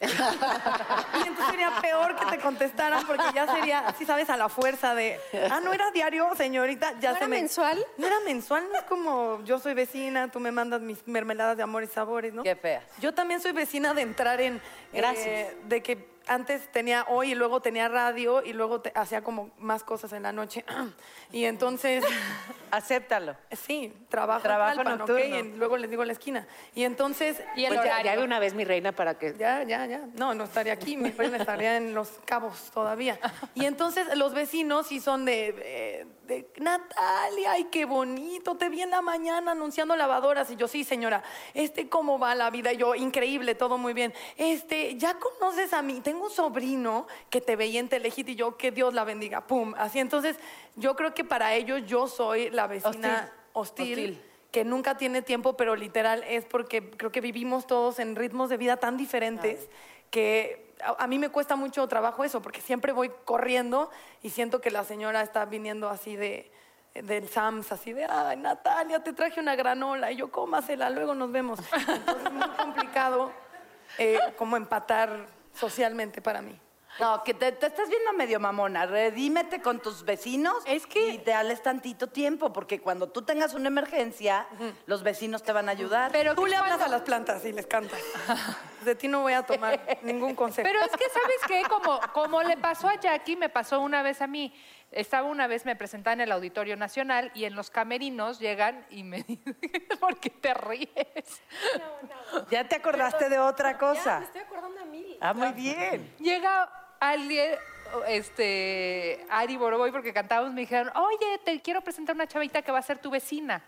y entonces sería peor que te contestaran porque ya sería, así sabes, a la fuerza de, ah, no era diario, señorita, ya ¿No se era me... mensual? No era mensual, no es como yo soy vecina, tú me mandas mis mermeladas de amor y sabores, ¿no? Qué feas. Yo también soy vecina de entrar en... Gracias. eh, de que antes tenía hoy y luego tenía radio y luego te- hacía como más cosas en la noche. y entonces... Acéptalo. Sí, trabajo, Trabajo en. Y en- luego les digo a la esquina. Y entonces... Y el Pues ya, ya de una vez, mi reina, para que... Ya, ya, ya. No, no estaría aquí, mi reina estaría en Los Cabos todavía. Y entonces los vecinos sí son de, eh, de, Natalia, ay, qué bonito, te vi en la mañana anunciando lavadoras. Y yo, sí, señora, este, ¿cómo va la vida? Y yo, increíble, todo muy bien. Este, ¿ya conoces a mí? Tengo un sobrino que te veía en Telehit y yo, que Dios la bendiga, pum. Así, entonces, yo creo que para ellos yo soy la vecina hostil. Hostil. que nunca tiene tiempo, pero literal es porque creo que vivimos todos en ritmos de vida tan diferentes que a, a mí me cuesta mucho trabajo eso, porque siempre voy corriendo y siento que la señora está viniendo así de del Sams, así de, ay, Natalia, te traje una granola, y yo, cómasela, luego nos vemos. Entonces es muy complicado eh, como empatar socialmente para mí. No, que te, te estás viendo medio mamona. Redímete con tus vecinos Es que- y dales tantito tiempo, porque cuando tú tengas una emergencia, los vecinos te van a ayudar. Pero Tú le hablas a las plantas y les cantas. De ti no voy a tomar ningún consejo. Pero es que, ¿sabes qué? Como, como le pasó a Jackie, me pasó una vez a mí. Estaba una vez, me presentaba en el Auditorio Nacional y en los camerinos llegan y me dicen, ¿por qué te ríes? Ya te acordaste de otra cosa. estoy acordando de mí. Ah, muy bien. Llega alguien, este, Ari Boroboy, porque cantábamos, me dijeron, oye, te quiero presentar una chavita que va a ser tu vecina.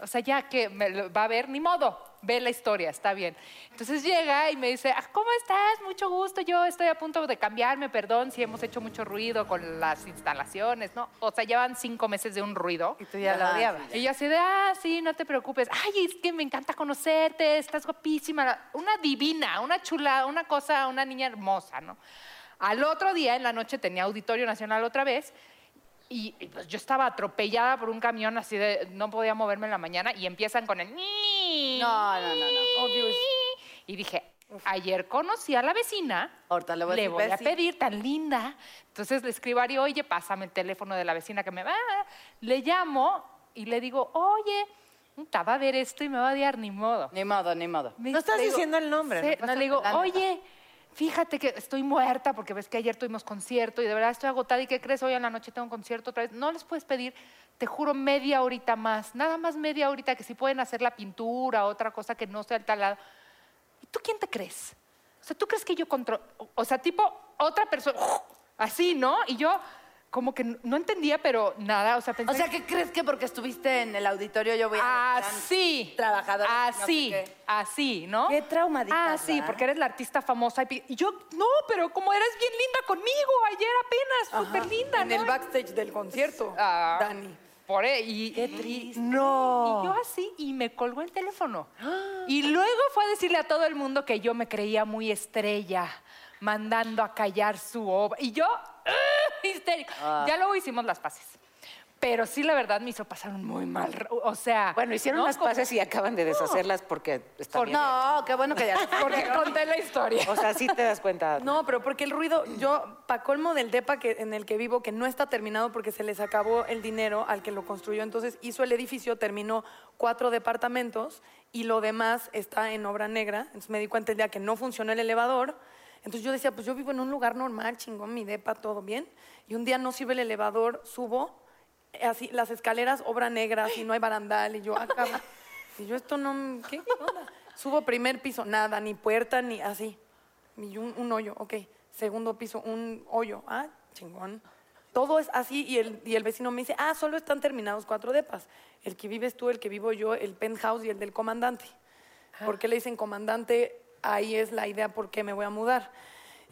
O sea, ya que me va a ver, ni modo, ve la historia, está bien. Entonces llega y me dice, "Ah, ¿cómo estás? Mucho gusto, yo estoy a punto de cambiarme, perdón si hemos hecho mucho ruido con las instalaciones, ¿no? O sea, llevan cinco meses de un ruido. Y tú ya la odiabas. Y yo así de, ah, sí, no te preocupes. Ay, es que me encanta conocerte, estás guapísima. Una divina, una chula, una cosa, una niña hermosa, ¿no? Al otro día, en la noche, tenía Auditorio Nacional otra vez. Y, y, pues yo estaba atropellada por un camión así de, no podía moverme en la mañana y empiezan con el... No, no, no, no. Oh, Dios. Y dije, ayer conocí a la vecina. Ahorita le voy a decir, voy a pedir, tan linda. Entonces le escribo a Ari, oye, pásame el teléfono de la vecina que me va. Le llamo y le digo, oye, puta, va a ver esto y me va a odiar, ni modo. Ni modo, ni modo. Me- No estás le digo, diciendo el nombre, no no, le digo, nada. oye, fíjate que estoy muerta porque ves que ayer tuvimos concierto y de verdad estoy agotada. ¿Y qué crees? Hoy en la noche tengo un concierto otra vez. No les puedes pedir, te juro, media horita más. Nada más media horita que si pueden hacer la pintura, otra cosa que no sea el talado. ¿Y tú quién te crees? O sea, ¿tú crees que yo controlo? O sea, tipo, otra persona, así, ¿no? Y yo como que no entendía, pero nada, o sea, pensé... O sea, ¿qué crees que porque estuviste en el auditorio yo voy a... Así. Trabajadora, no Así. sé qué. Así, ¿no? Qué traumadita, Ah, sí, ¿verdad? porque eres la artista famosa. Y yo, no, pero como eres bien linda conmigo ayer apenas, súper linda, En ¿no? el backstage del concierto, Ah, Dani. Por e- y, Qué y- triste. No. y yo así, y me colgó el teléfono. Y luego fue a decirle a todo el mundo que yo me creía muy estrella, mandando a callar su obra. Y yo, ¡ah! histérica. Ya luego hicimos las paces. Pero sí, la verdad, me hizo pasar un muy mal... ra- O sea... Bueno, hicieron ¿no? las Como- paces y acaban de deshacerlas porque está Por- bien. No, qué bueno que ya... Porque conté la historia. O sea, sí te das cuenta. No, pero porque el ruido, yo, pa' colmo del depa que, en el que vivo, que no está terminado porque se les acabó el dinero al que lo construyó, entonces hizo el edificio, terminó cuatro departamentos y lo demás está en obra negra. Entonces me di cuenta el día que no funcionó el elevador. Entonces yo decía, pues yo vivo en un lugar normal, chingón, mi depa, todo bien. Y un día no sirve el elevador, subo, eh, así, las escaleras, obra negra, así, no hay barandal. Y yo, acá, y yo esto no, ¿qué onda? Subo primer piso, nada, ni puerta, ni así. Y un, un hoyo, ok. Segundo piso, un hoyo. Ah, chingón. Todo es así y el, y el vecino me dice, ah, solo están terminados cuatro depas. El que vives tú, el que vivo yo, el penthouse y el del comandante. ¿Por qué le dicen comandante? Ahí es la idea por qué me voy a mudar.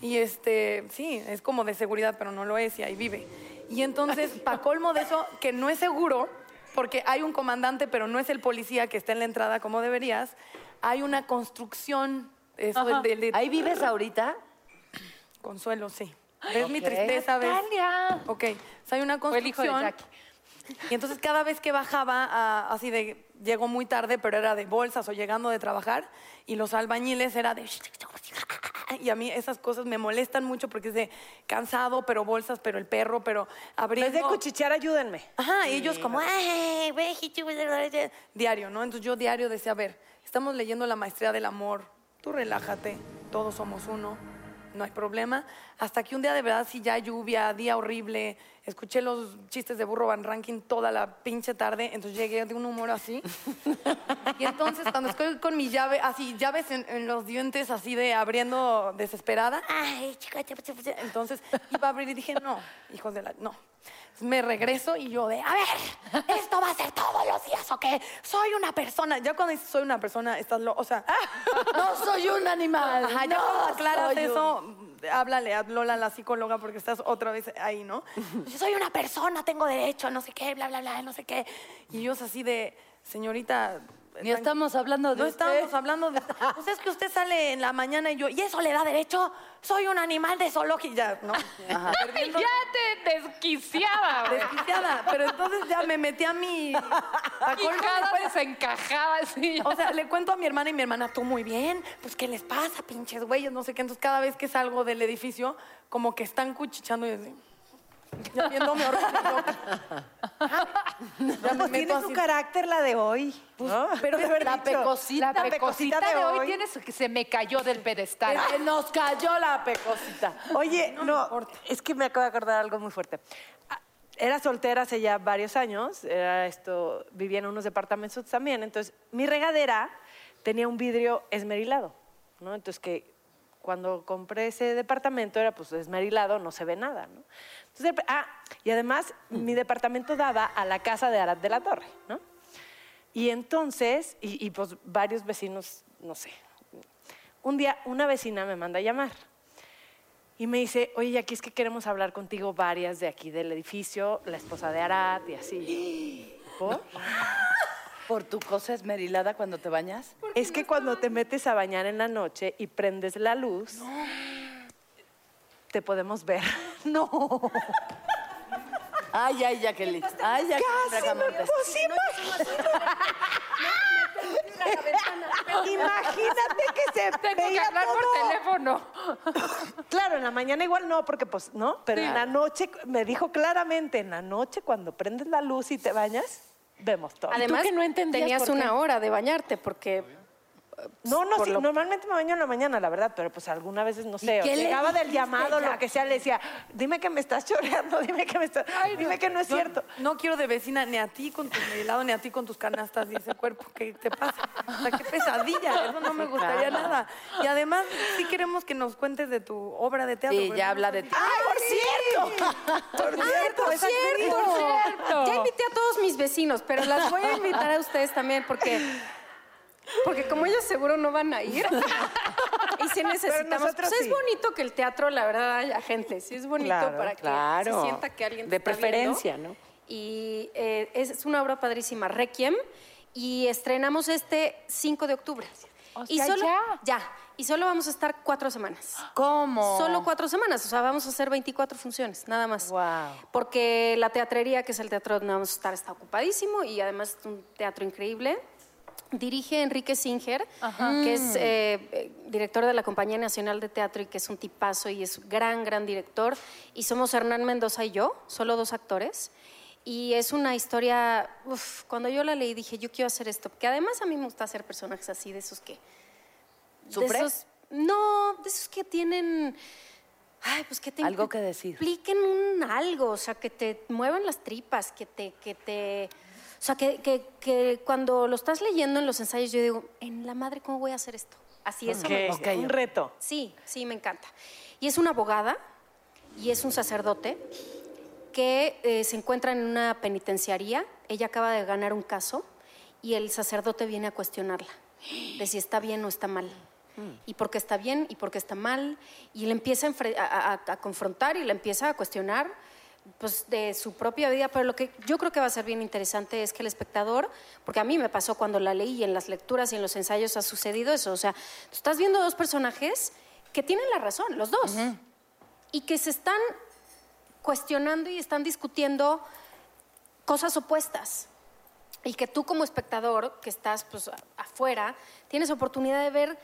Y este, sí, es como de seguridad, pero no lo es y ahí vive. Y entonces, pa' colmo de eso, que no es seguro, porque hay un comandante, pero no es el policía que está en la entrada como deberías, hay una construcción. Eso del- del- del- ¿Ahí vives ahorita? Consuelo, sí. ¿Ves mi tristeza? ¿Ves? Natalia. Ok, o sea, hay una Fue el hijo de construcción. Jackie. Y entonces cada vez que bajaba, a- así de, llego muy tarde, pero era de bolsas o llegando de trabajar, y los albañiles era de... Y a mí esas cosas me molestan mucho porque es de cansado, pero bolsas, pero el perro, pero En abriendo... vez de cuchichear, ayúdenme. Ajá, y ellos como, "Ay, güey, hichi, güey, güey, güey". diario, ¿no? Entonces yo diario decía, a ver, estamos leyendo la maestría del amor, tú relájate, todos somos uno, no hay problema. Hasta que un día de verdad, sí, ya lluvia, día horrible, escuché los chistes de Burro Van Ranking toda la pinche tarde, entonces llegué de un humor así. Y entonces cuando estoy con mi llave, así, llaves en, en los dientes, así de abriendo desesperada, ay, entonces iba a abrir y dije, no, hijos de la, no. Me regreso y yo de, a ver, esto va a ser todos los días, ¿ok? Soy una persona. Ya cuando dices soy una persona, estás lo, o sea, No soy un animal. Ajá, ya no cuando aclaras soy un- eso, háblale a Lola, la psicóloga, porque estás otra vez ahí, ¿no? Yo soy una persona, tengo derecho, no sé qué, bla, bla, bla, no sé qué. Y ellos así de, señorita... Ni estamos hablando de No usted. estamos hablando de... Pues es que usted sale en la mañana y yo, ¿y eso le da derecho? Soy un animal de zoológico, ya, ¿no? Perdiendo- Ya te desquiciaba, güey. Desquiciada. Pero entonces ya me metí a mi... a Y colmo cada después. vez se encajaba así. O sea, le cuento a mi hermana y mi hermana, tú muy bien, pues ¿qué les pasa, pinches güeyes? No sé qué. Entonces cada vez que salgo del edificio, como que están cuchichando y así. Ya viéndome horrorizado. Pues tiene su carácter la de hoy. ¿no? pero de haber verdad, dicho, pecosita. la la pecosita pecosita de de hoy tiene su que se me cayó del pedestal. Se nos cayó la pecosita. Oye, no, es que me acabo de acordar algo muy fuerte. Ah, Era soltera hace ya varios años, era esto, vivía en unos departamentos también, entonces mi regadera tenía un vidrio esmerilado, ¿no? Entonces que cuando compré ese departamento era pues esmerilado, no se ve nada, ¿no? Entonces, ah, y además mi departamento daba a la casa de Arad de la Torre, ¿no? Y entonces, y, y, pues varios vecinos, no sé, un día una vecina me manda a llamar y me dice, oye, aquí es que queremos hablar contigo varias de aquí del edificio, la esposa de Arad y así. ¿Por? ¿Por tu cosa esmerilada cuando te bañas? Es que cuando te metes a bañar en la noche y prendes la luz, te podemos ver. No. Ay, ay, Jacqueline. Ay, Jacqueline Casi me Bracamontes. ventana. Imagínate que se Tengo que veía hablar todo. por teléfono. Claro, en la mañana igual no, porque pues no, pero en la noche me dijo claramente, en la noche cuando prendes la luz y te bañas, vemos todo. Además, que no entendías tenías por qué? una hora de bañarte porque No, no, sí, lo- normalmente me baño en la mañana, la verdad, pero pues algunas veces, no sé, llegaba del llamado, lo que sea, le decía, dime que me estás choreando, dime que me estás, dime que no es cierto. No quiero de vecina ni a ti con tu helado, ni a ti con tus canastas y ese cuerpo. ¿Qué te pasa? O sea, qué pesadilla. Eso no me gustaría nada. Y además, sí queremos que nos cuentes de tu obra de teatro. Sí, ya no habla de ti. ¡Ay, por cierto! Por cierto, por cierto. Ya invité a todos mis vecinos, pero las voy a invitar a ustedes también porque porque como ellos seguro no van a ir. y si necesitamos, pues sí. es bonito que el teatro, la verdad, haya gente. Sí es bonito Claro, para que claro. se sienta que alguien te De está viendo. preferencia, ¿no? Y eh, es, es una obra padrísima, Requiem, y estrenamos este 5 de octubre. O y sea, solo, ya. Y solo vamos a estar cuatro semanas. ¿Cómo? Solo cuatro semanas, o sea, vamos a hacer 24 funciones, nada más. Guau. Porque la teatrería, que es el teatro donde vamos a estar, está ocupadísimo y además es un teatro increíble. Dirige Enrique Singer, que es eh, eh, director de la Compañía Nacional de Teatro y que es un tipazo y es gran, gran director. Y somos Hernán Mendoza y yo, solo dos actores. Y es una historia, uf, cuando yo la leí dije, yo quiero hacer esto, porque además a mí me gusta hacer personajes así, de esos que... de esos- no, de esos que tienen... Ay, pues que te Algo que decir. Expliquen un algo, o sea, que te muevan las tripas, que te, que te, o sea, que, que, que cuando lo estás leyendo en los ensayos, yo digo, en la madre, ¿cómo voy a hacer esto? Así eso me Ok, gusta. un reto. Sí, sí, me encanta. Y es una abogada y es un sacerdote que eh, se encuentra en una penitenciaría. Ella acaba de ganar un caso y el sacerdote viene a cuestionarla de si está bien o está mal. Y por qué está bien y por qué está mal. Y le empieza a, confrontar y le empieza a cuestionar pues, de su propia vida. Pero lo que yo creo que va a ser bien interesante es que el espectador, porque a mí me pasó cuando la leí y en las lecturas y en los ensayos ha sucedido eso. O sea, tú estás viendo dos personajes que tienen la razón, los dos, y que se están cuestionando y están discutiendo cosas opuestas. Y que tú como espectador, que estás pues, afuera, tienes oportunidad de ver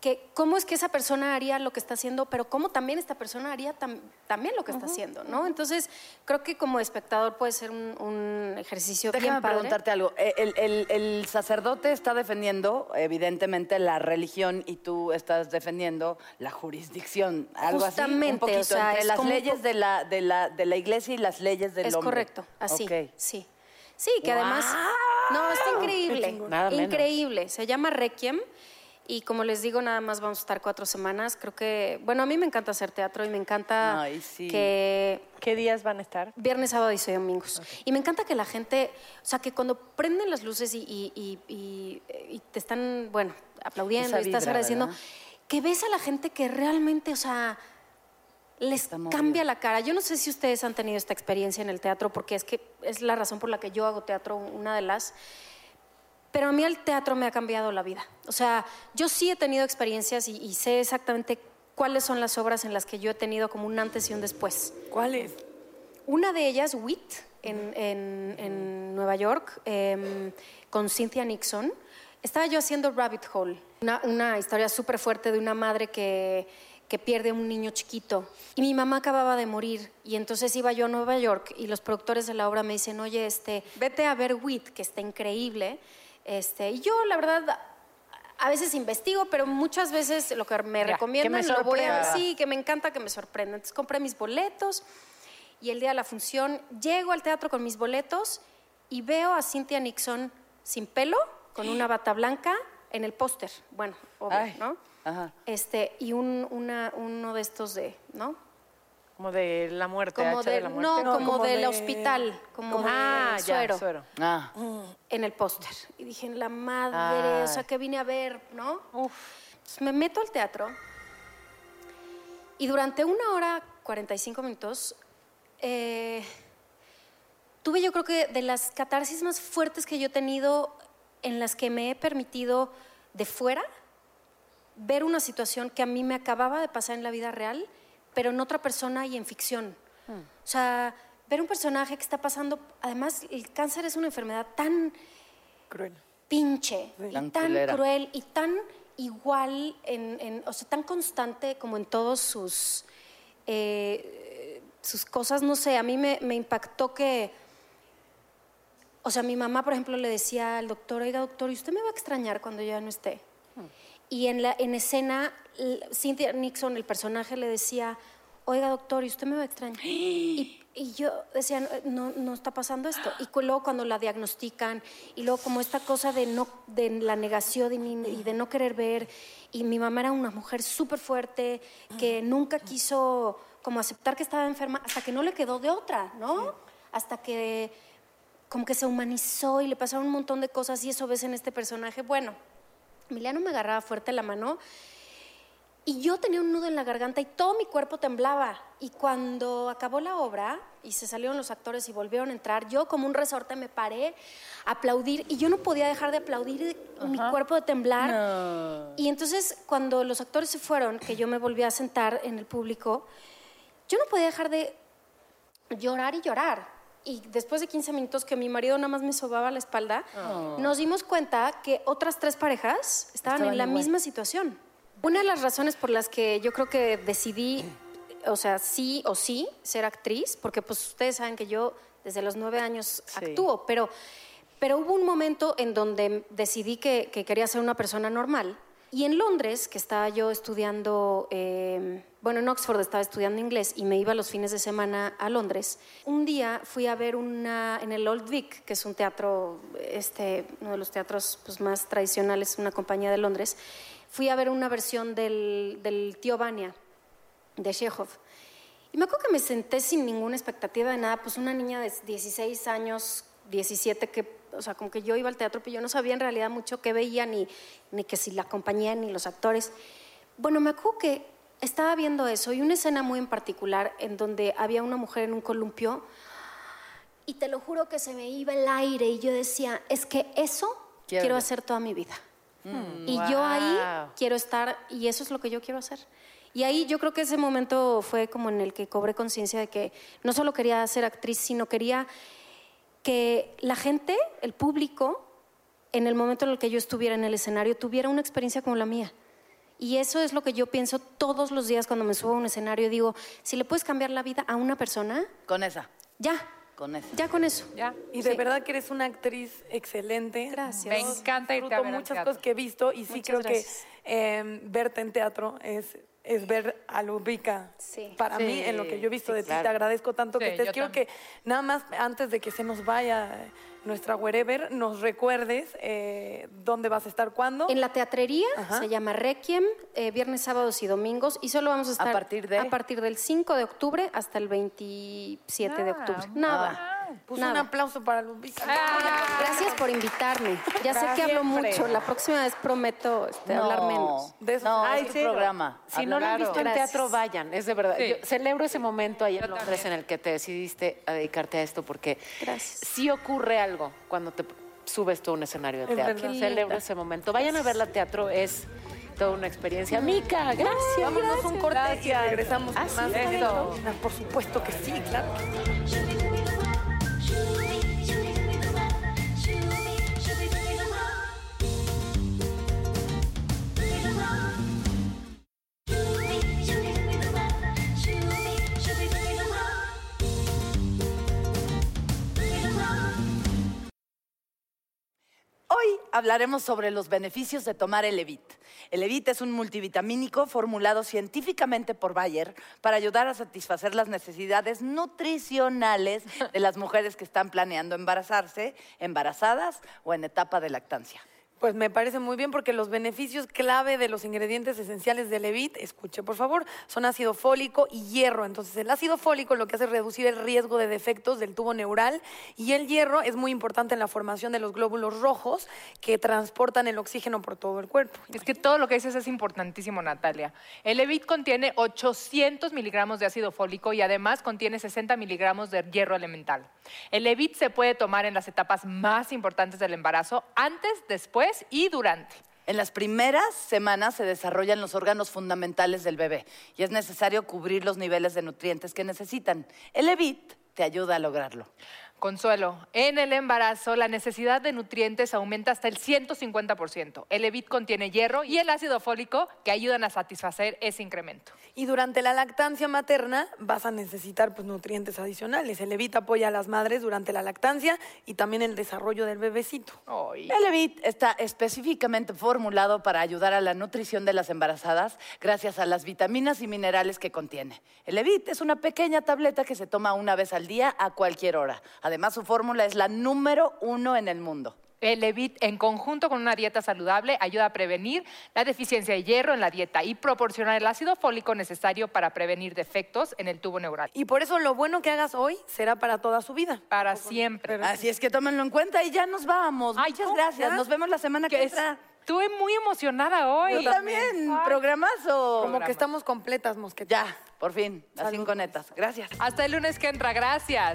que cómo es que esa persona haría lo que está haciendo, pero cómo también esta persona haría tam- también lo que está haciendo, ¿no? Entonces, creo que como espectador puede ser un, un ejercicio Déjame bien padre. preguntarte algo. Eh, El, el- el sacerdote está defendiendo, evidentemente, la religión y tú estás defendiendo la jurisdicción. Algo así. Justamente, Un poquito, o sea, entre es las un leyes de la, de, la, de la iglesia y las leyes del es hombre. correcto, así, Ok. sí. Sí, que además... No, está increíble, Nada menos. increíble. Se llama Requiem y como les digo, nada más vamos a estar cuatro semanas. Creo que, bueno, a mí me encanta hacer teatro y me encanta Ay, sí. que ¿Qué días van a estar? Viernes, sábado y domingos. Y me encanta que la gente, o sea, que cuando prenden las luces y, y- y- y- y te están, bueno, aplaudiendo Esa y estás vibra, agradeciendo, ¿verdad? que ves a la gente que realmente, o sea, les cambia la cara. Yo no sé si ustedes han tenido esta experiencia en el teatro, porque es que es la razón por la que yo hago teatro, una de las. Pero a mí el teatro me ha cambiado la vida. O sea, yo sí he tenido experiencias y, y sé exactamente cuáles son las obras en las que yo he tenido como un antes y un después. ¿Cuál es? Una de ellas, WIT, en, en- en Nueva York, em, con Cynthia Nixon. Estaba yo haciendo Rabbit Hole, una, una historia súper fuerte de una madre que, que pierde a un niño chiquito. Y mi mamá acababa de morir. Y entonces iba yo a Nueva York y los productores de la obra me dicen, oye, este, vete a ver WIT, que está increíble. Este, y yo, la verdad, a veces investigo, pero muchas veces lo que me Ya, que recomiendan me lo voy a... Sí, que me encanta que me sorprenda. Entonces compré mis boletos y el día de la función llego al teatro con mis boletos y veo a Cynthia Nixon sin pelo, con una bata blanca en el póster. Bueno, obvio, Ay, ¿no? ajá. Este, y un, una- uno de estos de, ¿no? Como de la muerte, Como de, de, la no, muerte. como, como del de- hospital, como, ah, de ya, suero, suero. Ah, en el póster. Y dije, la madre, o sea, que vine a ver, ¿no? Entonces me meto al teatro y durante una hora 45 minutos eh, tuve yo creo que de las catarsis más fuertes que yo he tenido en las que me he permitido de fuera ver una situación que a mí me acababa de pasar en la vida real, pero en otra persona y en ficción. O sea, ver un personaje que está pasando, además el cáncer es una enfermedad tan Cruel. pinche, Tan y tan cruel, y tan igual, en, en- o sea, tan constante como en todos sus, eh, sus cosas. No sé, a mí me, me impactó que, o sea, mi mamá, por ejemplo, le decía al doctor, oiga, doctor, ¿y usted me va a extrañar cuando yo ya no esté? Y en, la, en escena, Cynthia Nixon, el personaje, le decía, oiga, doctor, ¿y usted me va a extrañar? Y, y yo decía, no, no está pasando esto. Y luego cuando la diagnostican, y luego como esta cosa de, no, de la negación y de no querer ver, y mi mamá era una mujer súper fuerte, que nunca quiso como aceptar que estaba enferma, hasta que no le quedó de otra, ¿no? Hasta que como que se humanizó y le pasaron un montón de cosas y eso ves en este personaje. Bueno, Emiliano me agarraba fuerte la mano y yo tenía un nudo en la garganta y todo mi cuerpo temblaba. Y cuando acabó la obra y se salieron los actores y volvieron a entrar, yo como un resorte me paré a aplaudir y yo no podía dejar de aplaudir mi cuerpo de temblar. Y entonces cuando los actores se fueron, que yo me volví a sentar en el público, yo no podía dejar de llorar y llorar. Y después de 15 minutos que mi marido nada más me sobaba la espalda, nos dimos cuenta que otras tres parejas estaban, en la misma situación. Una de las razones por las que yo creo que decidí, o sea, sí o sí, ser actriz, porque pues ustedes saben que yo desde los nueve años actúo, pero, pero hubo un momento en donde decidí que, que quería ser una persona normal. Y en Londres, que estaba yo estudiando, eh, bueno, en Oxford estaba estudiando inglés y me iba los fines de semana a Londres. Un día fui a ver una, en el Old Vic, que es un teatro, este, uno de los teatros pues, más tradicionales, una compañía de Londres. Fui a ver una versión del, del Tío Vania, de Chekhov. Y me acuerdo que me senté sin ninguna expectativa de nada, pues una niña de 16 años, 17, que, o sea, como que yo iba al teatro, pero yo no sabía en realidad mucho qué veía, ni, ni que si la compañía, ni los actores. Bueno, me acuerdo que estaba viendo eso y una escena muy en particular en donde había una mujer en un columpio y te lo juro que se me iba el aire y yo decía, es que eso Quiero quiero hacer toda mi vida. Y yo ahí quiero estar y eso es lo que yo quiero hacer. Y ahí yo creo que ese momento fue como en el que cobré conciencia de que no solo quería ser actriz, sino quería que la gente, el público, en el momento en el que yo estuviera en el escenario, tuviera una experiencia como la mía. Y eso es lo que yo pienso todos los días cuando me subo a un escenario. Digo, si le puedes cambiar la vida a una persona, Con esa, ya, con ya con eso. Ya. Y de Sí. verdad que eres una actriz excelente. Gracias. Me encanta irte a Disfruto ver muchas teatro. cosas que he visto y sí Muchas creo gracias. que eh, verte en teatro es, es ver a Lubica. Sí. Para Sí, mí, en lo que yo he visto sí, de ti, claro. te agradezco tanto que estés. Quiero también. que nada más antes de que se nos vaya nuestra wherever, nos recuerdes eh, dónde vas a estar, cuándo. En la teatrería Ajá. se llama Requiem, eh, viernes, sábados y domingos. Y solo vamos a estar partir de? a partir del 5 de octubre hasta el 27 de Ah, octubre. Nada. Pues nada. un aplauso para Lubica. Gracias por invitarme. Ya sé que hablo Siempre. mucho. La próxima vez prometo este, hablar menos. De eso no, se es programa. Si no lo han visto en Gracias. teatro, vayan. Es de verdad. Sí. Yo celebro ese momento ahí en Londres en el que te decidiste a dedicarte a esto porque Gracias. sí ocurre algo cuando te subes tú a un escenario de Es teatro. verdad. Celebro ese momento. Vayan a verla teatro, es toda una experiencia. Mica, gracias. Vámonos un corte y regresamos Ah, con sí, más. de eso. esto. Ah, Por supuesto que sí, claro. Hablaremos sobre los beneficios de tomar el Levit. El Levit es un multivitamínico formulado científicamente por Bayer para ayudar a satisfacer las necesidades nutricionales de las mujeres que están planeando embarazarse, embarazadas o en etapa de lactancia. Pues me parece muy bien porque los beneficios clave de los ingredientes esenciales del Levit, escuche por favor, son ácido fólico y hierro. Entonces el ácido fólico lo que hace es reducir el riesgo de defectos del tubo neural y el hierro es muy importante en la formación de los glóbulos rojos que transportan el oxígeno por todo el cuerpo. Es que todo lo que dices es importantísimo, Natalia. El Levit contiene 800 miligramos de ácido fólico y además contiene 60 miligramos de hierro elemental. El Levit se puede tomar en las etapas más importantes del embarazo, antes, después y durante. En las primeras semanas se desarrollan los órganos fundamentales del bebé y es necesario cubrir los niveles de nutrientes que necesitan. El Levit te ayuda a lograrlo. Consuelo, en el embarazo la necesidad de nutrientes aumenta hasta el 150%. El Levit contiene hierro y el ácido fólico que ayudan a satisfacer ese incremento. Y durante la lactancia materna vas a necesitar pues, nutrientes adicionales. El Levit apoya a las madres durante la lactancia y también el desarrollo del bebecito. Ay. El Levit está específicamente formulado para ayudar a la nutrición de las embarazadas gracias a las vitaminas y minerales que contiene. El Levit es una pequeña tableta que se toma una vez al día a cualquier hora. Además, su fórmula es la número uno en el mundo. El Levit, en conjunto con una dieta saludable, ayuda a prevenir la deficiencia de hierro en la dieta y proporcionar el ácido fólico necesario para prevenir defectos en el tubo neural. Y por eso lo bueno que hagas hoy será para toda su vida. Para siempre. Así es que tómenlo en cuenta y ya nos vamos. Ay, Muchas gracias. Nos vemos la semana que Que entra. Estuve muy emocionada hoy. Yo también. Ay. Programazo. Como que estamos completas, mosquetas. Ya, por fin. Las cinco netas. Gracias. Hasta el lunes que entra. Gracias.